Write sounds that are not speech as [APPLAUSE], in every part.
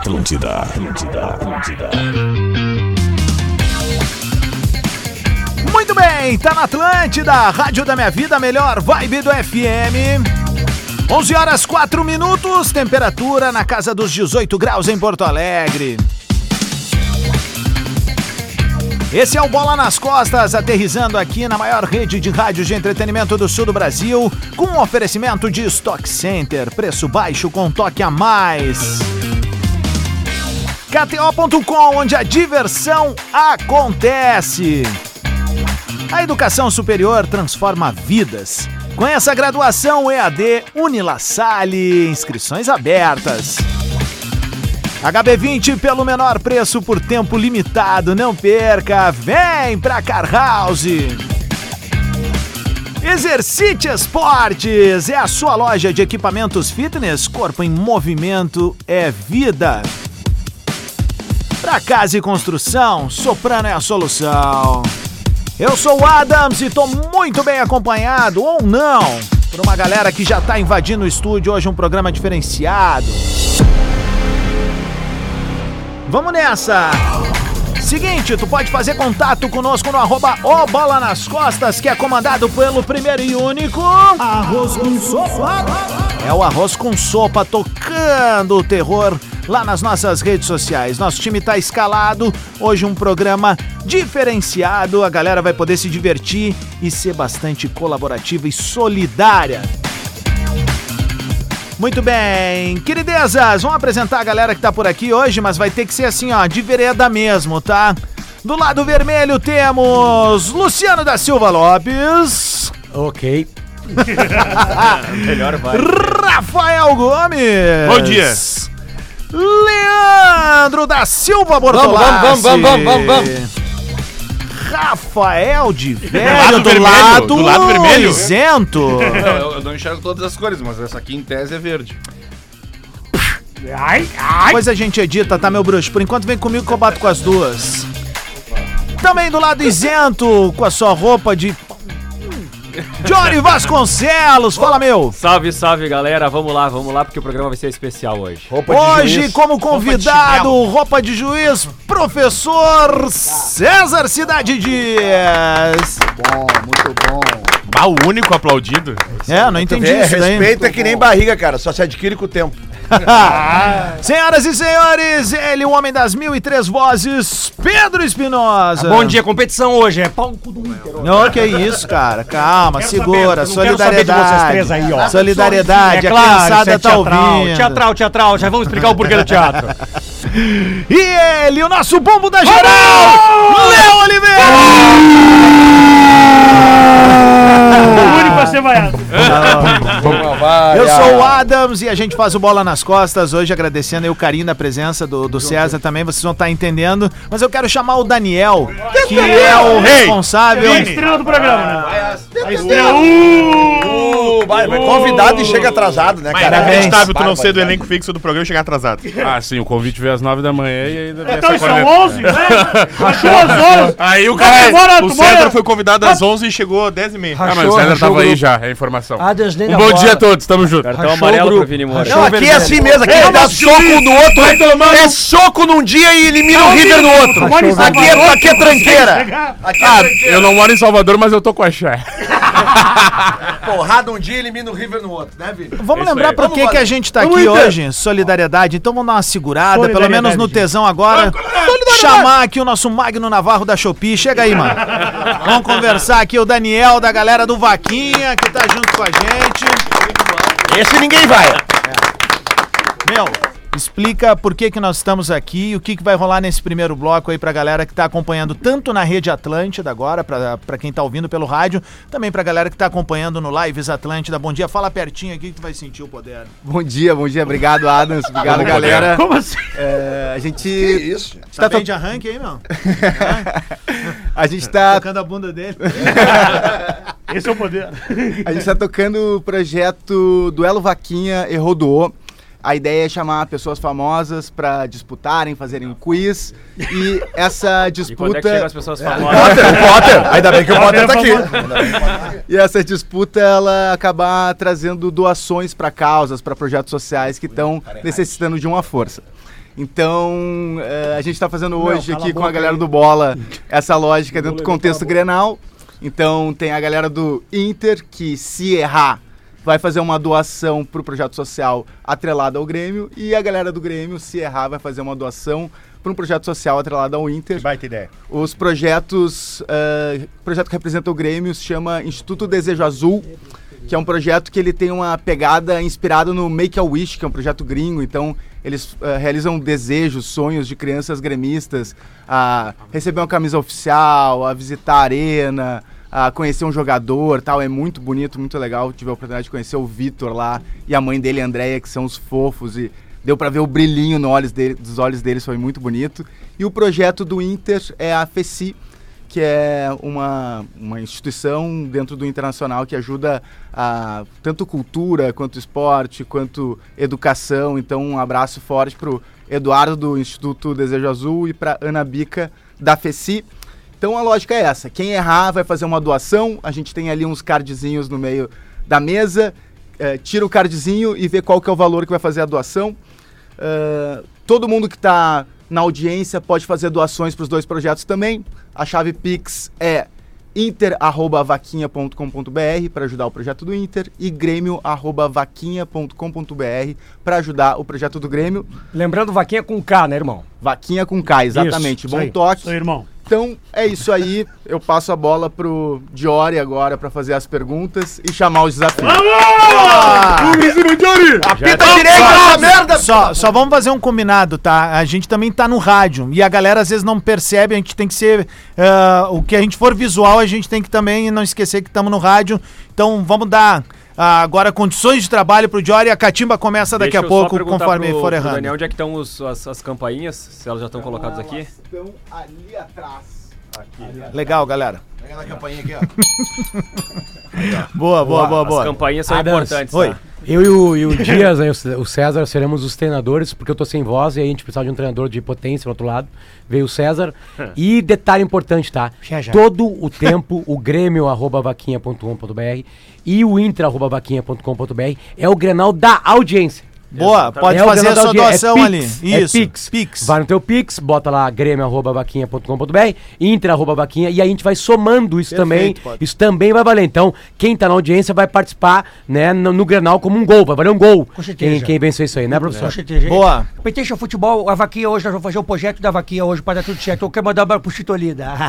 Atlântida, Atlântida, Atlântida. Muito bem, tá na Atlântida, Rádio da Minha Vida, melhor vibe do FM. 11 horas 4 minutos, temperatura na casa dos 18 graus em Porto Alegre. Esse é o Bola nas Costas, aterrizando aqui na maior rede de rádios de entretenimento do sul do Brasil, com um oferecimento de Stock Center, preço baixo com toque a mais. KTO.com, onde a diversão acontece. A educação superior transforma vidas. Conheça a graduação EAD Unilassalle, inscrições abertas. HB20 pelo menor preço por tempo limitado, não perca, vem pra Car House. Exercite Esportes é a sua loja de equipamentos fitness, corpo em movimento é vida. Pra casa e construção, Soprano é a solução. Eu sou o Adams e tô muito bem acompanhado, ou não, por uma galera que já tá invadindo o estúdio hoje, um programa diferenciado. Vamos nessa! Seguinte, tu pode fazer contato conosco no arroba o Bola nas Costas, que é comandado pelo primeiro e único... Arroz com sopa! É o Arroz com Sopa tocando o terror lá nas nossas redes sociais. Nosso time tá escalado, hoje um programa diferenciado, a galera vai poder se divertir e ser bastante colaborativa e solidária. Muito bem, queridezas, vamos apresentar a galera que tá por aqui hoje, mas vai ter que ser assim, ó, de vereda mesmo, tá? Do lado vermelho temos Luciano da Silva Lopes. Ok. [LAUGHS] Melhor vai. Rafael Gomes. Bom dia. Leandro da Silva Bortolassi. vamos, vamos, vamos, vamos, vamos. Rafael de Velho, lado do, vermelho, lado do lado vermelho. isento. [LAUGHS] Não, eu, eu não enxergo todas as cores, mas essa aqui em tese é verde. Ai, ai. Depois a gente edita, tá, meu bruxo? Por enquanto vem comigo que eu bato com as duas. Também do lado isento, com a sua roupa de... Johnny Vasconcelos, fala, meu. Salve, salve, galera. Vamos lá, vamos lá, porque o programa vai ser especial hoje. Roupa de Hoje, juiz. como convidado, roupa de juiz, professor César Cidade Dias. Bom, muito bom. Bah, o único aplaudido. É, não entendi É, isso respeito é que nem barriga, cara. Só se adquire com o tempo. [LAUGHS] Senhoras e senhores, ele, o homem das mil e três vozes, Pedro Espinosa. Bom dia, competição hoje é cu do Inter. Não, que isso, cara. Calma, segura. saber, Solidariedade. aí, ó. Solidariedade, É a claro, isso criançada é tá teatral, ouvindo. teatral, teatral. Já vamos explicar o porquê do teatro. [LAUGHS] E ele, o nosso bombo da geral, Léo Oliveira. O ser vaiado. Eu sou o Adams e a gente faz o Bola nas Costas hoje, agradecendo aí o carinho da presença do, do César também, vocês vão estar entendendo. Mas eu quero chamar o Daniel, que é o Ei, responsável. É a estrela do programa, né? Estrela. Uh, vai, vai convidado e chega atrasado, né, Mas cara? inacreditável tu não ser do elenco fixo do programa e chegar atrasado. Ah, sim, o convite veio às 9 da manhã e ainda Então essa são corneta. 11, né? Achou as 11. Aí o cara, mora- o tu César foi convidado às 11 e chegou às 10 e meia. Ah, mas o César o tava aí já, é a informação. Ah, Um bom dia a todos, tamo junto. Cartão amarelo o pro Vini Moura. Não, aqui é assim mesmo, aqui é dar soco um no outro, é soco num dia e elimina o River no outro. Aqui é, é tranqueira. É Ah, tranqueira. eu não moro em Salvador, mas eu tô com a Xé. [LAUGHS] Porrada um dia e elimina o River no outro, né, Vini? Vamos É isso lembrar aí. por Vamos que, a gente tá Vamos, aqui hoje? Solidariedade. Então vamos dar uma segurada, pelo menos no tesão agora. Chamar aqui o nosso Magno Navarro da Shopee. Chega aí, mano. Vamos conversar aqui o Daniel da galera do Vaquinha, que tá junto com a gente. Esse ninguém vai. Meu, explica por que, que nós estamos aqui e o que, que vai rolar nesse primeiro bloco aí pra galera que tá acompanhando tanto na Rede Atlântida agora, pra, pra quem tá ouvindo pelo rádio, também pra galera que tá acompanhando no Lives Atlântida. Bom dia, fala pertinho aqui que tu vai sentir o poder. Bom dia, bom dia, obrigado Adams, obrigado galera. Como assim? É, a gente, Que isso? gente? Tá bem de arranque aí, meu? [LAUGHS] a gente tá, Tocando a bunda dele. Esse é o poder. a gente tá tocando o projeto Duelo Vaquinha e Rodoô. A ideia é chamar pessoas famosas pra disputarem, fazerem um quiz e essa E quando é que chegam disputa as pessoas famosas? Potter, o Potter. Ainda bem que o Potter tá aqui. e essa disputa ela acabar trazendo doações para causas, para projetos sociais que estão necessitando de uma força. Então, eh, a gente está fazendo hoje cala aqui com a galera aí. do Bola [LAUGHS] essa lógica dentro do contexto Grenal. Então, tem a galera do Inter que, se errar, vai fazer uma doação para o projeto social atrelado ao Grêmio. E a galera do Grêmio, se errar, vai fazer uma doação para um projeto social atrelado ao Inter. Baita ideia. Os projetos, o projeto que representa o Grêmio se chama Instituto Desejo Azul, que é um projeto que ele tem uma pegada inspirada no Make a Wish, que é um projeto gringo. Então, eles eh, realizam desejos, sonhos de crianças gremistas a receber uma camisa oficial, a visitar a arena, a conhecer um jogador, tal. É muito bonito, muito legal. Tive a oportunidade de conhecer o Vitor lá e a mãe dele, Andréia, que são os fofos e deu para ver o brilhinho no olhos dele, dos olhos deles, foi muito bonito. E o projeto do Inter é a FECI, que é uma, uma instituição dentro do internacional que ajuda a tanto cultura, quanto esporte, quanto educação. Então, um abraço forte pro Eduardo do Instituto Desejo Azul e para Ana Bica da FECI. Então a lógica é essa: quem errar vai fazer uma doação. A gente tem ali uns cardzinhos no meio da mesa. eh, tira o cardzinho e vê qual que é o valor que vai fazer a doação. Uh, todo mundo que está na audiência pode fazer doações para os dois projetos também. A chave Pix é inter@vaquinha.com.br para ajudar o projeto do Inter e grêmio@vaquinha.com.br para ajudar o projeto do Grêmio. Lembrando, vaquinha com K, né, irmão? Vaquinha com K, exatamente. isso Bom aí. toque. Isso aí, irmão. Então é isso aí. Eu passo a bola pro Diori agora para fazer as perguntas e chamar os desafios. Apita direito essa merda! Só, só vamos fazer um combinado, tá? A gente também tá no rádio e a galera às vezes não percebe, a gente tem que ser. ah, o que a gente for visual, a gente tem que também não esquecer que estamos no rádio. Então vamos dar ah, agora condições de trabalho pro Diori e a Catimba começa daqui Deixa a pouco, conforme pro- for errando. Daniel, onde é que estão os- as, as campainhas? Se elas já estão colocadas aqui? Estão ali atrás. Legal, galera. Pega na campainha aqui, ó. [LAUGHS] Boa, boa, boa, As boa. campainhas são Adams, importantes. Oi. tá? Eu e o, e o Dias, né, o César, seremos os treinadores, porque eu tô sem voz e aí a gente precisava de um treinador de potência do outro lado. Veio o César. [LAUGHS] e detalhe importante, tá? Já, já. Todo o tempo, o grêmio arroba vaquinha.com.br e o inter arroba vaquinha.com.br é o grenal da audiência. Boa, pode É fazer a sua audiência, doação é ali. Pix, Isso. É Pix. Pix. Vai no teu Pix, bota lá grêmio.vaquinha.com.br, inter arroba vaquinha, e aí a gente vai somando isso também. pode. Isso também vai valer. Então, quem tá na audiência vai participar, né, no, no Grenal como um gol. Vai valer um gol. certeza. Quem, quem venceu isso aí, né, professor? Com certeza. Boa. Peteixa Futebol, a vaquinha hoje, nós vamos fazer o projeto da vaquinha hoje para dar tudo certo. Eu quero mandar um pro Chitolida. [LAUGHS]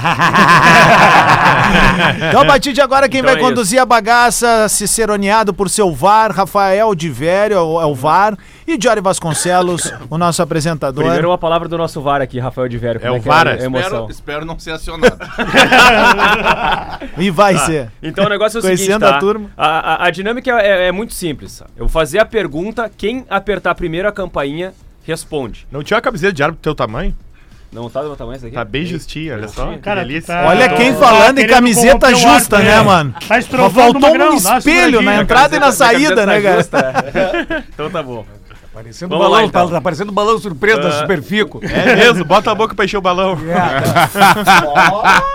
Então, a partir de agora, quem Então vai é conduzir a bagaça, ciceroneado por seu VAR, Rafael de Vério, é o- é VAR, e Diário Vasconcelos, o nosso apresentador. Primeiro uma palavra do nosso VAR aqui, Rafael de Vério. É como o que VAR, a emoção. Espero, espero não ser acionado. [LAUGHS] E vai ser. Então o negócio é o seguinte, Conhecendo tá? a turma. A, a- a dinâmica é, é muito simples. Eu vou fazer a pergunta, quem apertar primeiro a campainha, responde. Não tinha uma camiseta de árbitro do teu tamanho? Não tá do meu tamanho esse aqui? Tá bem justinha, olha só. que Cara, delícia. tá- Olha quem Tá falando em querendo camiseta justa, né, né? mano? Tá estrovando faltou um espelho na seguradinha. entrada e na saída, né, tá cara? justa. [LAUGHS] então tá bom. Parecendo Vamos lá, então. Tá parecendo balão surpresa da Superfico. É mesmo, bota a boca pra encher o balão. [LAUGHS]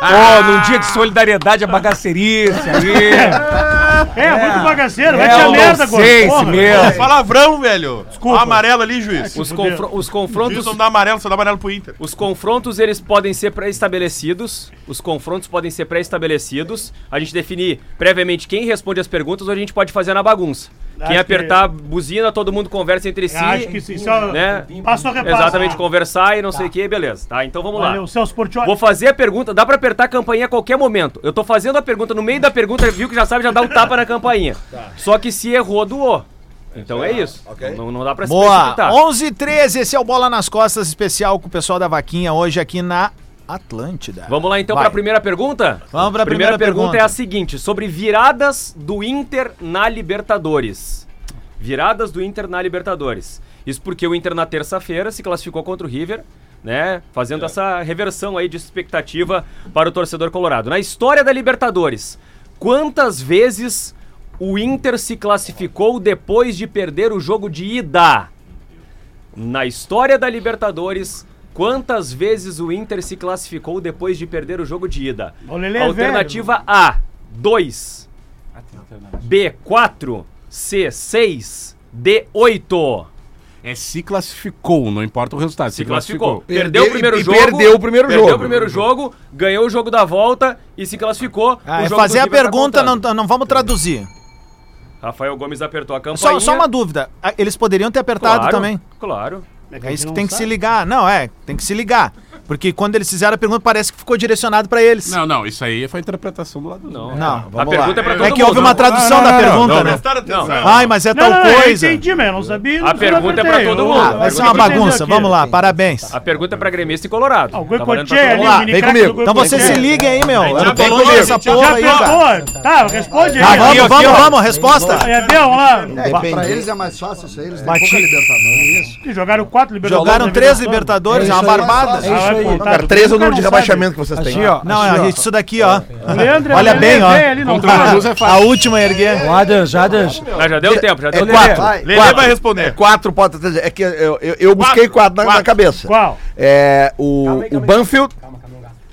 Pô, num dia de solidariedade a bagaceirice aí. [LAUGHS] É, muito bagaceiro, vai É, a o merda agora. porra. mesmo. Palavrão, velho. Desculpa. Amarelo ali, juiz. Os, os O juiz confrontos... não dá amarelo, só dá amarelo pro Inter. Os confrontos, eles podem ser pré-estabelecidos. Os confrontos podem ser pré-estabelecidos. A gente definir previamente quem responde as perguntas ou a gente pode fazer na bagunça. Acho quem que- apertar a buzina, todo mundo conversa entre si. Eu Acho que sim, só né? passa ou repassa. Exatamente, conversar e não sei o que, beleza. Tá, então vamos lá. Valeu, Celso Portioli. Vou fazer a pergunta, dá pra apertar a campainha a qualquer momento. Eu tô fazendo a pergunta, no meio da pergunta, viu que já sabe, já dá um tapa na campainha. Só que se errou, doou. Então é isso. Não, não dá pra se Boa. precipitar. 11 13 esse é o Bola nas Costas especial com o pessoal da Vaquinha hoje aqui na Atlântida. Vamos lá então Vai. para a primeira pergunta? Vamos pra primeira pergunta. pergunta. é a seguinte, sobre viradas do Inter na Libertadores. Viradas do Inter na Libertadores. Isso porque o Inter na terça-feira se classificou contra o River, né? Fazendo essa reversão aí de expectativa para o torcedor colorado. Na história da Libertadores, quantas vezes o Inter se classificou depois de perder o jogo de ida? Na história da Libertadores, quantas vezes o Inter se classificou depois de perder o jogo de ida? Lelê Alternativa A, 2. B, 4. C, 6. D, 8. É se classificou, não importa o resultado. Se classificou. Perdeu, Perdeu o primeiro e- e jogo. perdeu o primeiro Perdeu jogo. o primeiro jogo, ganhou o jogo da volta e se classificou. Ah, O é jogo fazer a tá pergunta, não, não vamos traduzir. Rafael Gomes apertou a campainha. Só, só uma dúvida. Ah, Eles poderiam ter apertado Claro, também. Claro. É isso que tem que se ligar. Não, é, tem que se ligar. Porque quando eles fizeram a pergunta, parece que ficou direcionado pra eles. Não, não, isso aí foi a interpretação do lado do Não. Não. A Vamos pergunta lá. é pra todo É que mundo. houve uma tradução da pergunta, né? Não, Ai, mas é Não, tal não, não, coisa. eu entendi, mas eu não sabia. não A pergunta é pra apertei. todo mundo. Ah, vai ser uma bagunça. Vamos lá, parabéns. A pergunta é pra gremista e colorado. Ah, Goicoechea todo ali, lá, vem comigo. Então você Goicoechea. se liguem aí, meu. Eu já tô longe dessa porra Já aí, cara. Tá, responde aí. Tá, vamos, aqui, vamos, ó. vamos, resposta. Aí, Abel, vamos lá. É, pra eles é mais fácil isso aí, eles têm pouca Libertadores. Jogaram quatro Libertadores. Jogaram três Libertadores, é É uma isso aí, é Cara, três é o número de rebaixamento que vocês têm. Ó. Não, assim, é ó. isso daqui, ó. Leandro, Olha bem, ó. É A última a erguer. O Adams, Adams. Já deu tempo, já É deu tempo. quatro. Lele vai responder. É quatro, pode. É que eu, busquei quatro, na, cabeça. Qual? É o, o Banfield.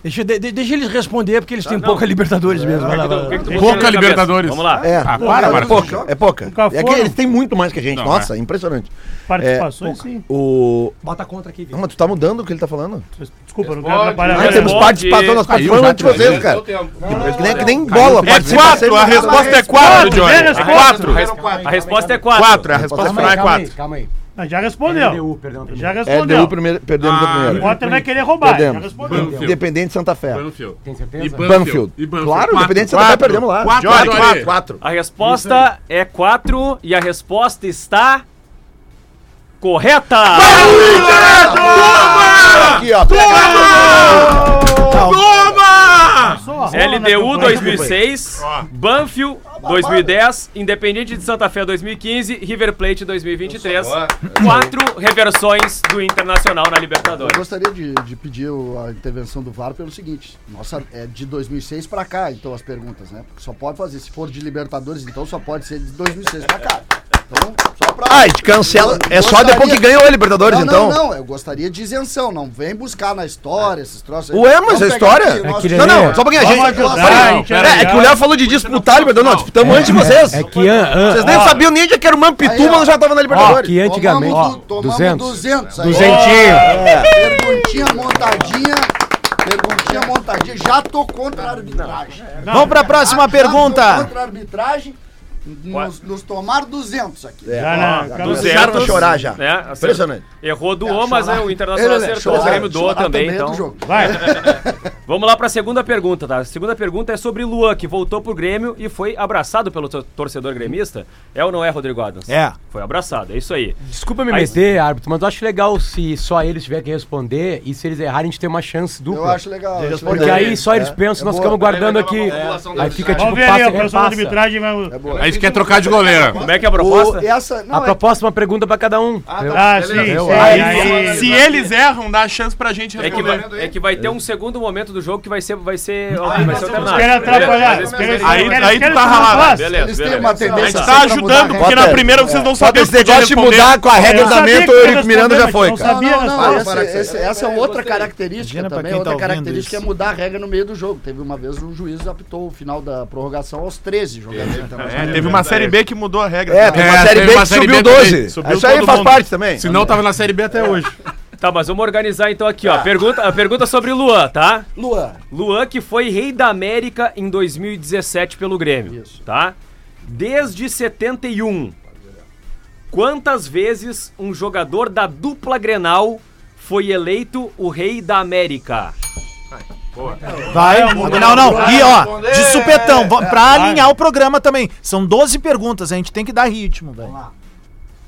Deixa, de- de- deixa eles responder, porque eles têm pouca Libertadores mesmo. Vai lá, vai lá. O que que tu botou Pouca? Libertadores. Vamos lá. É, Ah, para, é Marcos. pouca. É pouca. É que eles têm muito mais que a gente. Não, Nossa, impressionante. Participações, sim. O. Bota contra aqui, Vitor. Não, mas tu tá mudando o que ele tá falando. Desculpa, não quero atrapalhar. Ah, Responde. temos participação, nós já, antes de vocês, cara. É que nem, que nem bola. É quatro, a resposta é quatro, Johnny. É quatro. A resposta é 4. Quatro, a resposta é calma aí, quatro. calma aí. Ah, Já respondeu. LDU, perdão. perdão. Já É, respondeu. deu o primeiro, perdemos Ah, a O. Potter vai querer roubar. Já Perdemos. respondeu. Banfield. Independente de Santa Fé. Banfield. Tem certeza? E Banfield. E Banfield. Claro, Quatro. independente de Santa Fé, Quatro. perdemos lá. Quatro, quatro, quatro. A resposta é 4 e a resposta está correta. Aqui, ó. Toma! LDU 2006, Banfield 2010, Independente de Santa Fé 2015, River Plate 2023. Quatro reversões do Internacional na Eu Libertadores. gostaria de, de pedir a intervenção do VAR pelo seguinte: nossa, é de 2006 pra cá, então as perguntas, né? Porque só pode fazer. Se for de Libertadores, então só pode ser de 2006 pra cá. Então, só pra. Ah, a gente cancela. É só Gostaria- depois que ganhou a Libertadores, não, então. Não, não, eu gostaria de isenção. Não vem buscar na história esses troços aí. Ué, mas Vamos a história- aqui É nosso- que Não, não, só um pouquinho. A gente. Ajudar, a gente é, é que o Léo falou de disputar a Libertadores. Não, disputamos antes de vocês. É que an- an- Vocês nem ó, sabiam nem onde é que era o ó. nós já tava na Libertadores. que antigamente. Tomamos, du- tomamos 200. 200. aí. Duzentinho. Perguntinha montadinha. Perguntinha montadinha. Já tô contra a arbitragem. Vamos pra próxima pergunta. tô contra a arbitragem. Nos, nos tomar 200 aqui. Já na- já na- Deixaram eu chorar já. Né? Acertou. Impressionante. Errou, doou, mas é, o Internacional Ele, né, acertou, o chorar- Grêmio doou chorar também, é então. do jogo. Vai. [LAUGHS] Vamos lá pra segunda pergunta, tá? A segunda pergunta é sobre Luan, que voltou pro Grêmio e foi abraçado pelo to- torcedor gremista. É ou não é, Rodrigo Adams? É. Foi abraçado, é isso aí. Desculpa me Aí- meter, árbitro, mas eu acho legal se só eles tiverem que responder e se eles errarem a gente tem uma chance dupla. Eu acho legal. acho Porque legal. aí só eles É, pensam, é nós boa. ficamos guardando aqui. Aí fica tipo Vamos ver ali, passa o e pessoal da repassa. arbitragem vai. A gente quer trocar de goleiro. Como é que é a O- proposta? essa, não, A é- proposta é uma pergunta pra cada um. entendeu? Ah, sim, sim. Aí- aí- Se eles erram, dá a chance pra gente É que, responder. vai, é que vai ter um segundo momento do jogo que vai ser, vai ser, vai ser alternado. Querem atrapalhar. Aí- aí tu tá ralado. Beleza, Eles beleza. uma A tendência gente sempre tá a ajudando, a porque na primeira vocês não Só sabiam esse negócio de responder. mudar com a regra Eu andamento, que o Eurico Miranda já responder, foi, não Não, sabia a essa é outra característica também. tá Outra ouvindo característica é mudar a regra no meio do jogo. Teve uma vez um juiz apitou o final da prorrogação aos 13 jogadores. É, teve uma série B que mudou a regra. É, tem uma É, série teve B que subiu B também. 12. Subiu Isso aí faz parte também. Se não, tava na série B até hoje. [LAUGHS] Tá, mas vamos organizar então aqui, ó. Pergunta, a pergunta sobre Luan, tá? Luan. Luan que foi rei da América em 2017 pelo Grêmio, Isso. tá? Desde 71, quantas vezes um jogador da dupla Grenal foi eleito o rei da América? Vai. Não, não. E ó, de supetão, va- pra alinhar o programa também. São 12 perguntas, a gente tem que dar ritmo, velho.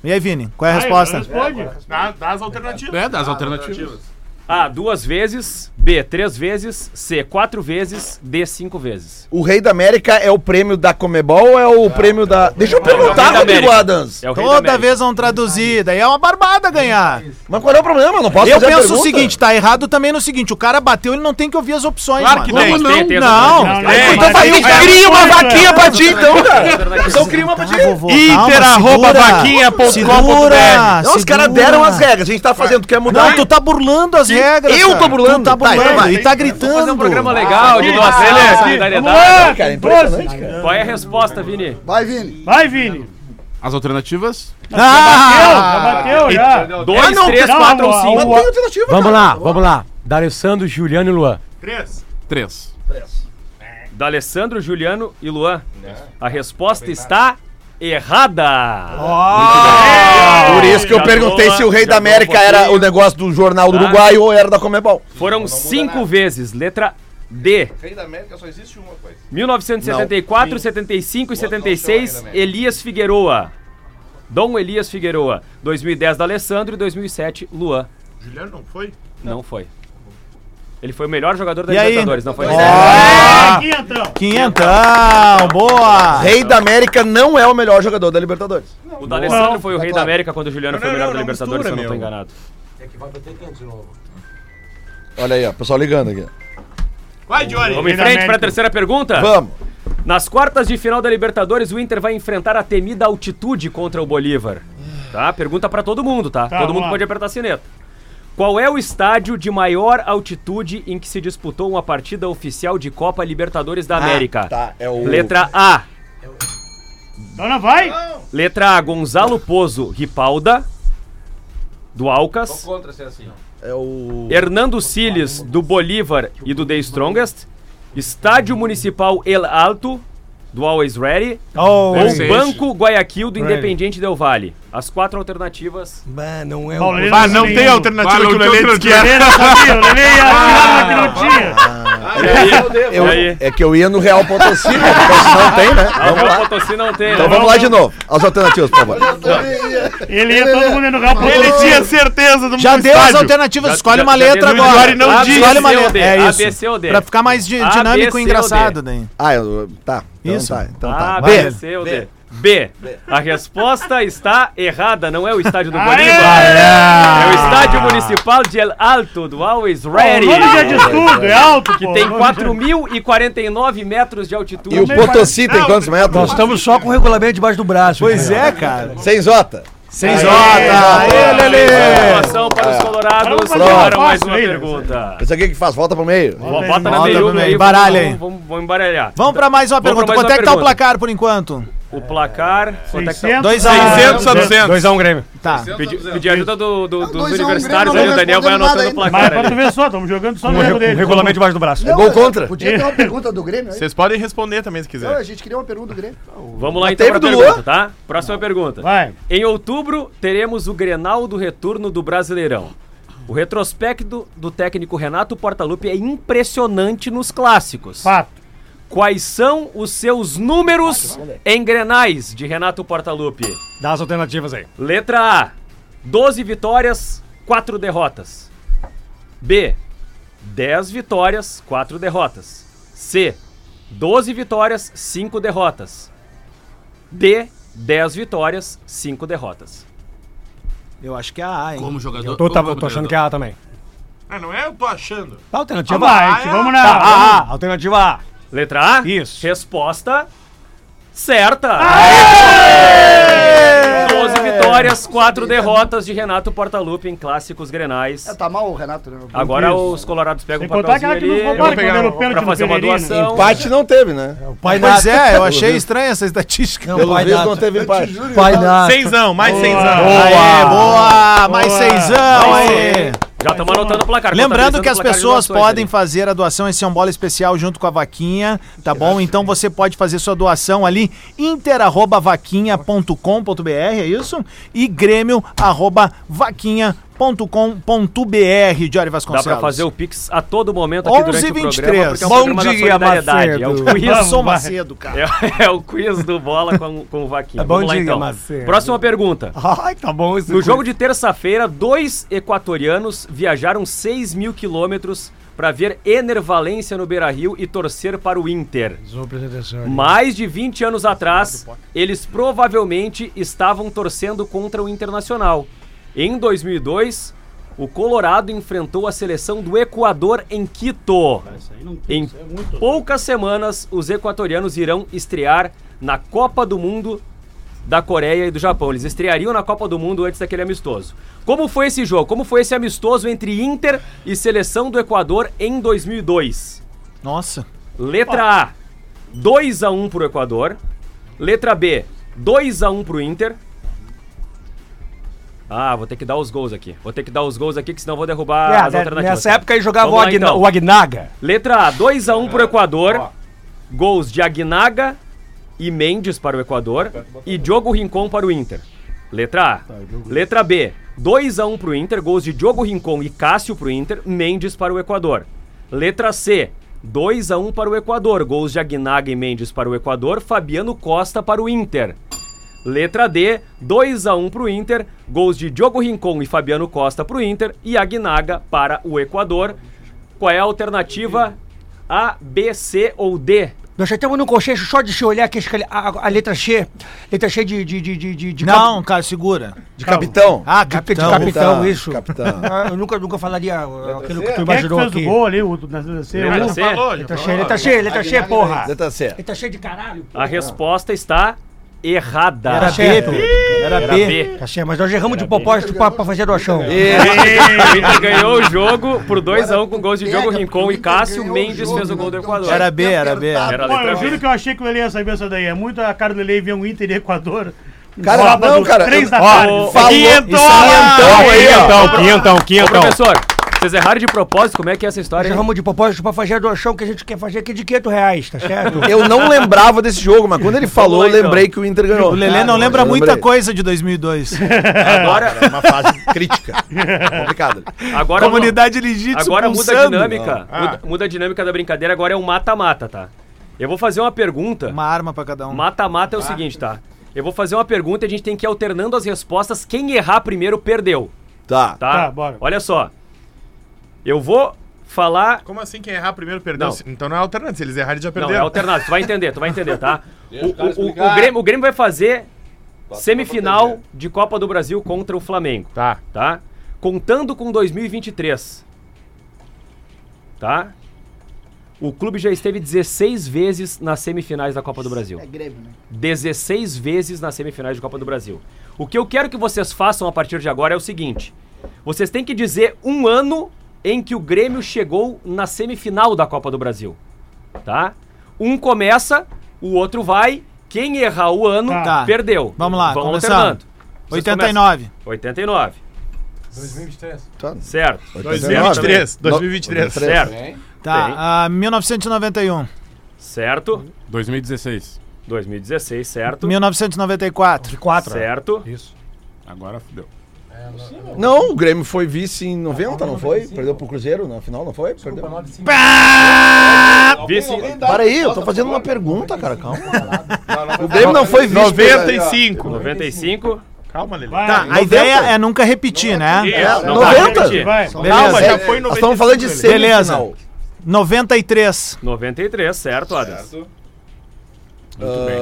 E aí, Vini, qual é a resposta? Responde. Dá, dá as alternativas. É, dá as alternativas. A, duas vezes, B, três vezes, C, quatro vezes, D, cinco vezes. O Rei da América é o prêmio da Comebol ou é o prêmio da. Deixa eu perguntar, da Rodrigo. Adams. É o rei da Toda América. vez vão traduzir, daí é uma barbada ganhar. Mas qual é o problema? Eu não posso Eu fazer a penso o pergunta? seguinte, tá errado também no seguinte, o cara bateu, ele não tem que ouvir as opções, Claro mano. que tem. Mas tem, tem as Não, não, Tem. Então mas vai, aí- cria uma vaquinha pra ti, então, cara. Então cria uma pra ti. Vovô, Inter, arroba, segura. vaquinha.com.br. Segura, Não, os caras segura. deram as regras. A gente tá fazendo, tu quer mudar? Não, tu tá burlando as regras. Eu cara. tô burlando? Tu tá Tá, burlando vai. e tá gritando. Fazer um programa legal, de Aqui, doação, de Vamos solidariedade. Cara, é impressionante, cara. Qual é a resposta, Vini? Vai, Vini. Vai, Vini. As alternativas? Já bateu, já. 2, 3, não, 4 ou a- 5. a- Tem alternativa, Vamos cara. lá, vamos lá. D'Alessandro, Juliano e Luan. Três. D'Alessandro, Juliano e Luan. A resposta está errada. Por isso que eu Já perguntei boa, se o Rei da um América era o negócio do Jornal do Tá. Uruguai ou era da Comebol. Foram cinco vezes. Letra D. Rei da América só existe uma coisa. 1974, 75 e 76, Elias Figueroa. Dom Elias Figueroa. 2010 da Alessandro e 2007 Luan. Juliano não foi? Não foi. Ele foi o melhor jogador da E aí? Libertadores, não foi? É, quinhentão. Quinhentão, boa! Rei da América não é o melhor jogador da Libertadores. O da Alessandro Não, foi o rei da. América quando o Juliano foi o melhor não, da Libertadores, se eu não tô meu. enganado. É que vai bater quente de novo. Olha aí, ó, pessoal ligando aqui. Vai, Johnny. Vamos em frente para a terceira pergunta? Vamos. Nas quartas de final da Libertadores, o Inter vai enfrentar a temida altitude contra o Bolívar. Tá? Pergunta pra todo mundo, tá? Tá, todo vamos mundo lá. pode apertar a sineta. Qual é o estádio de maior altitude em que se disputou uma partida oficial de Copa Libertadores da América? Tá, é o. Letra A. Dona vai. Letra A, Gonzalo Pozo Ripalda, do Alcas. Contra ser assim. É o. Hernando Siles, do Bolívar e do The Strongest. Estádio Municipal El Alto, do Always Ready. Oh, Ou. Banco Guayaquil, do. Independiente Del Vale. As quatro alternativas. Mas não é o... ele Ah, não tem alternativa que o Lelê disse que era. Sabia, o Lelê ia tirar que não tinha. Eu- é que eu ia no Real Potosí, né? Potosí não tem, né? O Vamos Real lá. Potosí não tem, Então né? vamos lá de novo. As alternativas, por favor. Ele ia todo mundo no Real Ele Potosí. tinha certeza do Já deu as alternativas, escolhe já- uma já letra agora. Não Escolhe uma letra. É A, isso. B, C ou D. Pra ficar mais dinâmico e engraçado daí. Ah, eu, tá. Então Isso. tá. Então A, tá. B. C ou D? B. A resposta está errada, não é o estádio do! Bolívar. É o estádio municipal de El Alto, do Always O Ready. nome já diz tudo, é alto, Que pô. tem O nome já- 4.049 metros de altitude. E o Potosí tem quantos Nós metros? estamos só com o regulamento debaixo do braço. Pois cara. é, cara. Sem Zota. Sem Jota. Aê, Lelê. Informação para os colorados. Vamos fazer Levaram uma mais uma aí, pergunta. Esse aqui que faz? Volta pro meio. Bota na meiuca aí. meio. Baralha vamos- aí. Vamos, vamos embaralhar. Vamos pra mais uma pergunta. Quanto é que tá o placar por enquanto? O placar. Quanto é que tá? 600, 2 a 600 a 1. 200. 2x1 Grêmio. Tá. Pedi, pedi ajuda do, do- dos um, universitários aí, o não Daniel vai anotando o Mas placar pra tu ali. ver só, estamos jogando só no o erro dele. o regulamento debaixo do braço. É gol contra. Podia ter uma [LAUGHS] pergunta do Grêmio aí? Vocês podem responder também se Não, quiser. a gente queria uma pergunta do Grêmio. Vamos lá Mas então pra do pergunta, tá? Próxima pergunta. Vai. Em outubro, teremos o Grenal do retorno do Brasileirão. O retrospecto do técnico Renato Portaluppi é impressionante nos clássicos. Fato. Quais são os seus números em Grenais de Renato Portaluppi? Dá as alternativas aí. Letra A: 12 vitórias, 4 derrotas. B: 10 vitórias, 4 derrotas. C: 12 vitórias, 5 derrotas. D: 10 vitórias, 5 derrotas. Eu acho que é a A, hein? Como jogador. Eu tô, tá- como tô achando que é A também. Ah, não é? Eu tô achando. A alternativa A. lá, gente, vamos na. Tá, A, A. Alternativa A. Letra A? Isso. Resposta certa. 12 vitórias, 4 derrotas de Renato Portaluppi em clássicos grenais. É, tá mal o Renato, né? Agora Isso. os colorados pegam Sem um papelzinho ali roubaram pegar o pra fazer uma Pereirino. doação. Empate não teve, né? Pai Pois Nato. é, eu achei estranha essa estatística. Não, Pelo pai visto Nato. não teve empate. Pai. Cenzão, mais cenzão. Aê, boa! Mais Boa. seisão aí. Já estamos anotando o placar. Lembrando que as pessoas podem ali. fazer a doação, esse é um bola especial junto com a vaquinha, tá bom? Então você pode fazer sua doação ali, inter.vaquinha.com.br, é isso? E grêmio.vaquinha.com.br, Jory Dá Vasconcelos. pra fazer o Pix a todo momento aqui 11 durante e o programa, 23. porque é um Bom programa da dia, solidariedade. É o Macedo. quiz, Eu sou Vamos, Macedo, cara. [LAUGHS] é, é o quiz do Bola com, com o Vaquinha. Bom Vamos lá dia, então. Macedo. Próxima pergunta. Ai, tá bom esse No jogo de terça-feira, dois equatorianos viajaram 6 mil quilômetros para ver Enervalência no Beira-Rio e torcer para o Inter. Mais de 20 anos atrás, eles provavelmente estavam torcendo contra o Internacional. Em 2002, o Colorado enfrentou a seleção do Equador em Quito. Em poucas semanas, os equatorianos irão estrear na Copa do Mundo da Coreia e do Japão. Eles estreariam na Copa do Mundo antes daquele amistoso. Como foi esse jogo? Como foi esse amistoso entre Inter e seleção do Equador em 2002? Nossa. Letra A, 2 a 1 pro Equador. Letra B, 2x1 pro Inter. Ah, vou ter que dar os gols aqui. Vou ter que dar os gols aqui, que senão eu vou derrubar É, as né, alternativas. nessa época aí jogava Vamos o, Agna- então. o Agnaga. Letra A, 2x1 pro Equador. Gols de Aguinaga e Mendes para o Equador. E Diogo Rincon para o Inter. Letra A. Letra B, 2x1 pro Inter. Gols de Diogo Rincon e Cássio pro Inter. Mendes para o Equador. Letra C, 2x1 para o Equador. Gols de Aguinaga e Mendes para o Equador. Fabiano Costa para o Inter. Letra D, 2x1 pro Inter, gols de Diogo Rincon e Fabiano Costa pro Inter e Aguinaga para o Equador. Qual é a alternativa? A, B, C ou D? Nós já estamos no consenso só de se olhar que a, a- a letra C. Letra C de. de, de, de, de, de Não, cara, segura. De capitão. Ah, De, de capitão. capitão, isso. Capitão. Ah, eu nunca, nunca falaria uh, aquilo que tu Quem é que imaginou fez o aqui. gol ali? O, na, na, C, Letra o- C. Letra C, letra C, letra C, porra. Letra C. Letra C de caralho. A resposta está errada. Era B. Era Era B. B. Tá certo, mas nós erramos de propósito pra, pra fazer doação. O Inter ganhou o jogo por 2x1 com gols de Diogo Rincon e Cássio. Mendes fez o gol do Equador. Era B, era B. Era letra eu juro B. que eu achei que o Lele ia saber essa daí. É muito a cara do Lele ver um Inter e Equador. um Cara, sábado, não, cara, Três da ó, tarde. falou- Quinhentão! Quinhentão aí, ó. Quinhentão, quinhentão, Ô, quinhentão. professor, vocês erraram de propósito? Como é que é essa história? erramos de propósito pra fazer a doação que a gente quer fazer aqui de 500 reais, tá certo? Eu não lembrava desse jogo, mas quando ele falou, lá, eu lembrei então. que o Inter ganhou. O Lelê não lembra muita lembrei. coisa de 2002. [LAUGHS] Agora, É uma fase crítica. [LAUGHS] Complicada. agora, Comunidade Legítimo agora muda a dinâmica. Muda, muda a dinâmica da brincadeira. Agora é um mata-mata, tá? Eu vou fazer uma pergunta. Uma arma pra cada um. Mata-mata é o seguinte, tá? Eu vou fazer uma pergunta e a gente tem que ir alternando as respostas. Quem errar primeiro perdeu, Tá. tá? Tá, bora. Olha só. Eu vou falar. Como assim quem errar primeiro perdeu? Não. Então não é alternante. Se eles errarem, já Não, perderam. é alternado. Tu vai entender, tu vai entender, tá? [LAUGHS] O, o o- o Grêmio, o Grêmio vai fazer semifinal de Copa do Brasil contra o Flamengo, Tá. tá? Contando com 2023. Tá? O clube já esteve 16 vezes nas semifinais da Copa do Brasil. É Grêmio, né? 16 vezes nas semifinais de Copa do Brasil. O que eu quero que vocês façam a partir de agora é o seguinte: vocês têm que dizer um ano em que o Grêmio chegou na semifinal da Copa do Brasil. Tá? Um começa, o outro vai. Quem errar o ano, Tá. perdeu. Vamos lá, Vamos começando. alternando. Vocês 89. começam. 89. 2023. Certo. 2023. 2023. Certo. Tá, Tem. ah, 1991. Certo. 2016. 2016, certo. 1994. 4. Certo. Agora fudeu. Não, o Grêmio foi vice em 90, não foi? Perdeu pro Cruzeiro na final, não foi? Desculpa, Perdeu. 95. Vice. Para aí, eu tô fazendo uma pergunta, cara, calma. O Grêmio não foi vice. 95. 95. Né? Calma, Lelê. Tá, a ideia é nunca repetir, né? É, não 90? Vai vai. Calma, já foi 95. Estamos falando de semifinal. Beleza. 93. 93, certo, Adams? Certo. Muito uh, bem.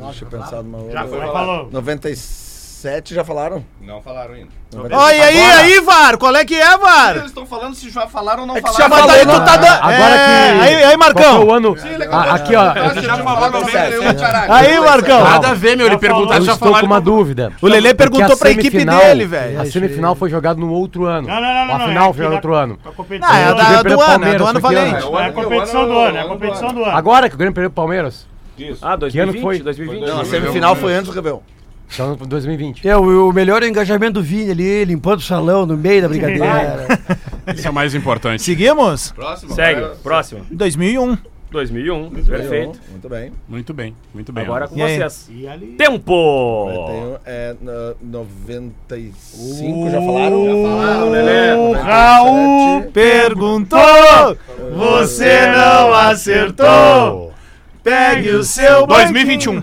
Ah, deixa eu pensar numa outra. Já foi, falou. 96. Sete já falaram? Não falaram ainda. Olha aí, aí, aí, VAR! Qual é que é, VAR? Eles estão falando se já falaram ou não é falaram. Já falou, aí, tu né? tá dando. Agora é... que. Aí, aí Marcão. O ano... Sim, ah, aqui, ó. Já tá Aí, Marcão. Nada a ver, meu. Ele perguntar já falou Eu com uma dúvida. O Lele é perguntou pra equipe dele, velho. É, a semifinal foi jogada no outro ano. Não, não, não. A final é foi no outro ano. Ah, é a do ano. É do ano valente. É a competição do ano. É a competição do ano. Agora que o Grêmio perdeu o Palmeiras. Isso. Ah, 2020, que ano foi? Ah, 2020. Não, a semifinal foi antes do Rebelo. Então, 2020. É, o, o melhor é o engajamento do Vini ali, limpando o salão no meio da brincadeira. [LAUGHS] Isso é o mais importante. Seguimos? Próximo. Segue, próximo. 2001. 2001, perfeito. Muito bem. Muito bem, muito bem. Agora com E aí? vocês. E ali. Tempo! Tenho, é, no- 95, já falaram? Já falaram, Lelê. O Raul Perguntou, você não acertou. Pegue o seu 2021.